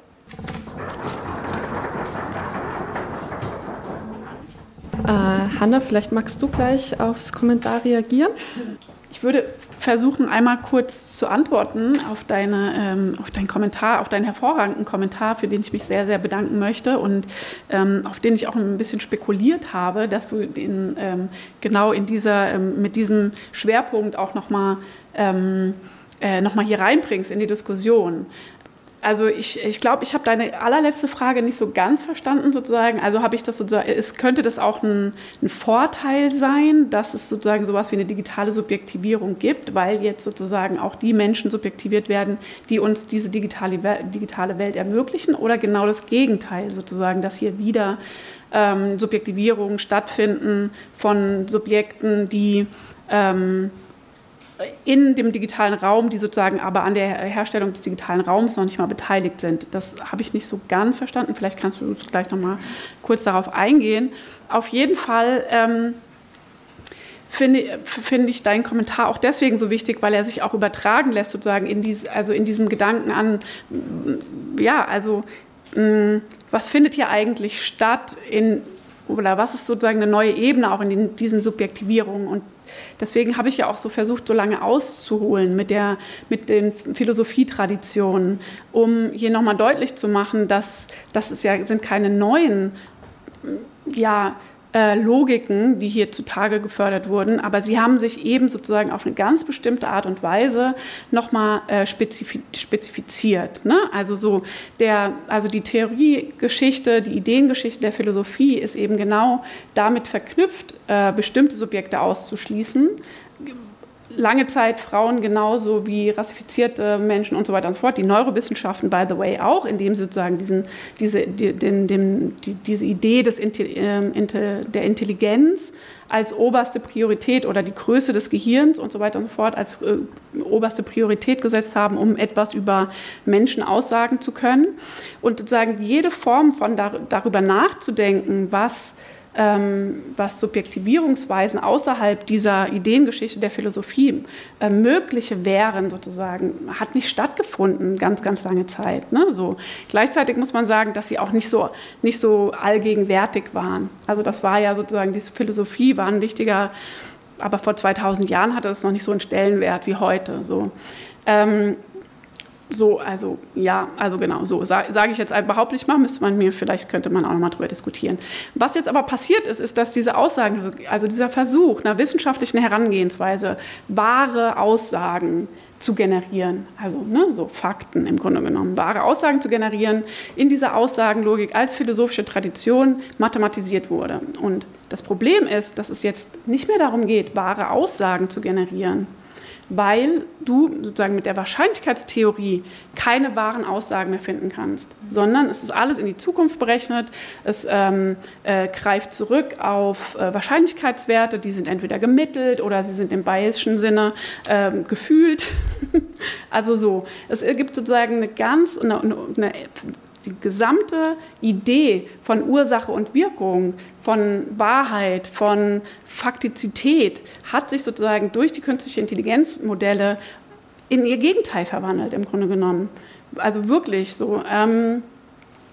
Äh, Hanna, vielleicht magst du gleich aufs Kommentar reagieren? Ich würde versuchen, einmal kurz zu antworten auf, deine, ähm, auf deinen Kommentar, auf deinen hervorragenden Kommentar, für den ich mich sehr, sehr bedanken möchte und ähm, auf den ich auch ein bisschen spekuliert habe, dass du den ähm, genau in dieser, ähm, mit diesem Schwerpunkt auch nochmal ähm, äh, noch hier reinbringst in die Diskussion. Also ich, ich glaube, ich habe deine allerletzte Frage nicht so ganz verstanden sozusagen. Also habe ich das sozusagen, es könnte das auch ein, ein, Vorteil sein, dass es sozusagen sowas wie eine digitale Subjektivierung gibt, weil jetzt sozusagen auch die Menschen subjektiviert werden, die uns diese digitale, digitale Welt ermöglichen oder genau das Gegenteil sozusagen, dass hier wieder ähm, Subjektivierungen stattfinden von Subjekten, die ähm, in dem digitalen Raum, die sozusagen aber an der Herstellung des digitalen Raums noch nicht mal beteiligt sind. Das habe ich nicht so ganz verstanden. Vielleicht kannst du gleich noch mal kurz darauf eingehen. Auf jeden Fall ähm, finde, finde ich deinen Kommentar auch deswegen so wichtig, weil er sich auch übertragen lässt sozusagen in, dies, also in diesem Gedanken an, ja, also mh, was findet hier eigentlich statt in oder was ist sozusagen eine neue Ebene auch in den, diesen Subjektivierungen und Deswegen habe ich ja auch so versucht, so lange auszuholen mit, der, mit den Philosophietraditionen, um hier nochmal deutlich zu machen, dass das ja, sind keine neuen ja, äh, Logiken, die hier zutage gefördert wurden, aber sie haben sich eben sozusagen auf eine ganz bestimmte Art und Weise nochmal äh, spezifi spezifiziert. Ne? Also so der, also die Theoriegeschichte, die Ideengeschichte der Philosophie ist eben genau damit verknüpft, äh, bestimmte Subjekte auszuschließen, lange Zeit Frauen genauso wie rassifizierte Menschen und so weiter und so fort. Die Neurowissenschaften, by the way, auch, indem sie sozusagen diesen, diese, die, den, den, die, diese Idee des, ähm, der Intelligenz als oberste Priorität oder die Größe des Gehirns und so weiter und so fort als äh, oberste Priorität gesetzt haben, um etwas über Menschen aussagen zu können. Und sozusagen jede Form von dar darüber nachzudenken, was was Subjektivierungsweisen außerhalb dieser Ideengeschichte der Philosophie äh, mögliche wären, sozusagen, hat nicht stattgefunden, ganz, ganz lange Zeit. Ne? So. Gleichzeitig muss man sagen, dass sie auch nicht so, nicht so allgegenwärtig waren. Also das war ja sozusagen, diese Philosophie war ein wichtiger, aber vor 2000 Jahren hatte das noch nicht so einen Stellenwert wie heute. So. Ähm, so, also ja, also genau, so sage sag ich jetzt überhaupt nicht mal, müsste man mir, vielleicht könnte man auch noch mal drüber diskutieren. Was jetzt aber passiert ist, ist, dass diese Aussagen, also dieser Versuch einer wissenschaftlichen Herangehensweise, wahre Aussagen zu generieren, also ne, so Fakten im Grunde genommen, wahre Aussagen zu generieren, in dieser Aussagenlogik als philosophische Tradition mathematisiert wurde. Und das Problem ist, dass es jetzt nicht mehr darum geht, wahre Aussagen zu generieren, weil du sozusagen mit der Wahrscheinlichkeitstheorie keine wahren Aussagen mehr finden kannst, sondern es ist alles in die Zukunft berechnet, es ähm, äh, greift zurück auf äh, Wahrscheinlichkeitswerte, die sind entweder gemittelt oder sie sind im bayesischen Sinne äh, gefühlt. also so, es gibt sozusagen eine ganz, eine, eine die gesamte Idee von Ursache und Wirkung, von Wahrheit, von Faktizität hat sich sozusagen durch die künstliche Intelligenzmodelle in ihr Gegenteil verwandelt, im Grunde genommen. Also wirklich so. Ähm,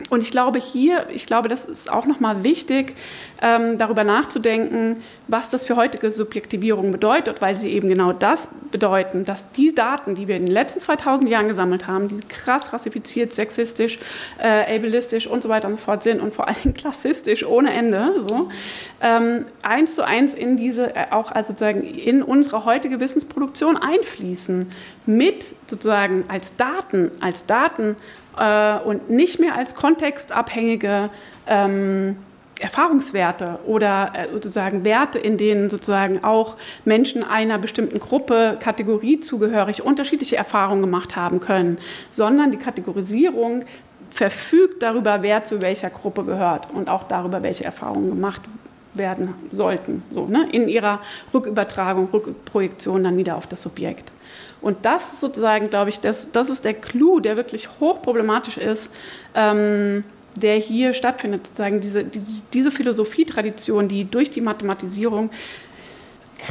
und ich glaube hier, ich glaube, das ist auch nochmal wichtig, ähm, darüber nachzudenken, was das für heutige Subjektivierung bedeutet, weil sie eben genau das bedeuten, dass die Daten, die wir in den letzten 2000 Jahren gesammelt haben, die krass rassifiziert, sexistisch, äh, ableistisch und so weiter und so fort sind und vor allem klassistisch ohne Ende, so, ähm, eins zu eins in diese, äh, auch also sozusagen in unsere heutige Wissensproduktion einfließen, mit sozusagen als Daten, als Daten äh, und nicht mehr als kontextabhängige ähm, Erfahrungswerte oder äh, sozusagen Werte, in denen sozusagen auch Menschen einer bestimmten Gruppe, Kategorie zugehörig unterschiedliche Erfahrungen gemacht haben können, sondern die Kategorisierung verfügt darüber, wer zu welcher Gruppe gehört und auch darüber, welche Erfahrungen gemacht werden sollten, so, ne? in ihrer Rückübertragung, Rückprojektion dann wieder auf das Subjekt. Und das ist sozusagen, glaube ich, das, das ist der Clou, der wirklich hochproblematisch ist, ähm, der hier stattfindet. Sozusagen diese, diese, diese Philosophietradition, die durch die Mathematisierung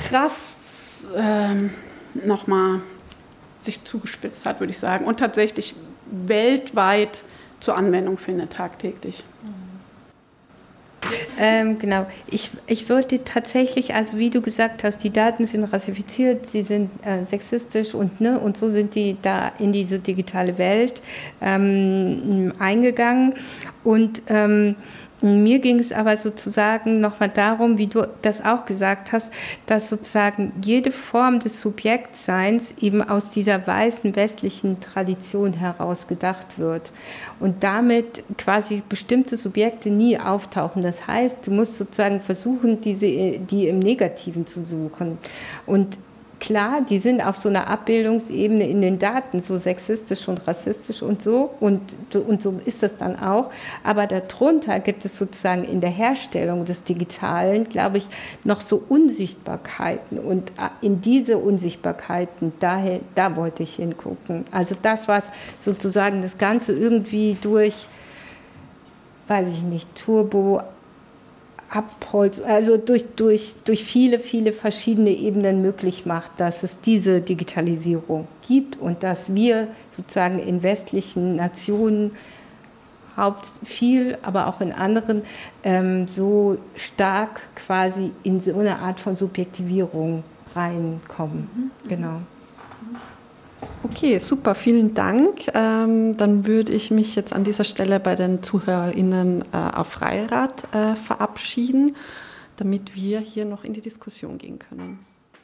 krass ähm, nochmal sich zugespitzt hat, würde ich sagen, und tatsächlich weltweit zur Anwendung findet tagtäglich. Mhm. Ähm, genau. Ich, ich wollte tatsächlich, also wie du gesagt hast, die Daten sind rassifiziert, sie sind äh, sexistisch und, ne, und so sind die da in diese digitale Welt ähm, eingegangen. Und ähm, mir ging es aber sozusagen nochmal darum, wie du das auch gesagt hast, dass sozusagen jede Form des Subjektseins eben aus dieser weißen westlichen Tradition heraus gedacht wird und damit quasi bestimmte Subjekte nie auftauchen. Das heißt, du musst sozusagen versuchen, diese, die im Negativen zu suchen. Und klar, die sind auf so einer Abbildungsebene in den Daten so sexistisch und rassistisch und so und, und so ist das dann auch. Aber darunter gibt es sozusagen in der Herstellung des Digitalen, glaube ich, noch so Unsichtbarkeiten und äh, in diese Unsichtbarkeiten, daher, da wollte ich hingucken. Also das, was sozusagen das Ganze irgendwie durch, weiß ich nicht, Turbo Abholz, also durch, durch, durch viele, viele verschiedene Ebenen möglich macht, dass es diese Digitalisierung gibt und dass wir sozusagen in westlichen Nationen Haupt viel, aber auch in anderen ähm, so stark quasi in so eine Art von Subjektivierung reinkommen. Mhm. Genau. Okay, super, vielen Dank. Ähm, dann würde ich mich jetzt an dieser Stelle bei den ZuhörerInnen äh, auf Freirad äh, verabschieden, damit wir hier noch in die Diskussion gehen können.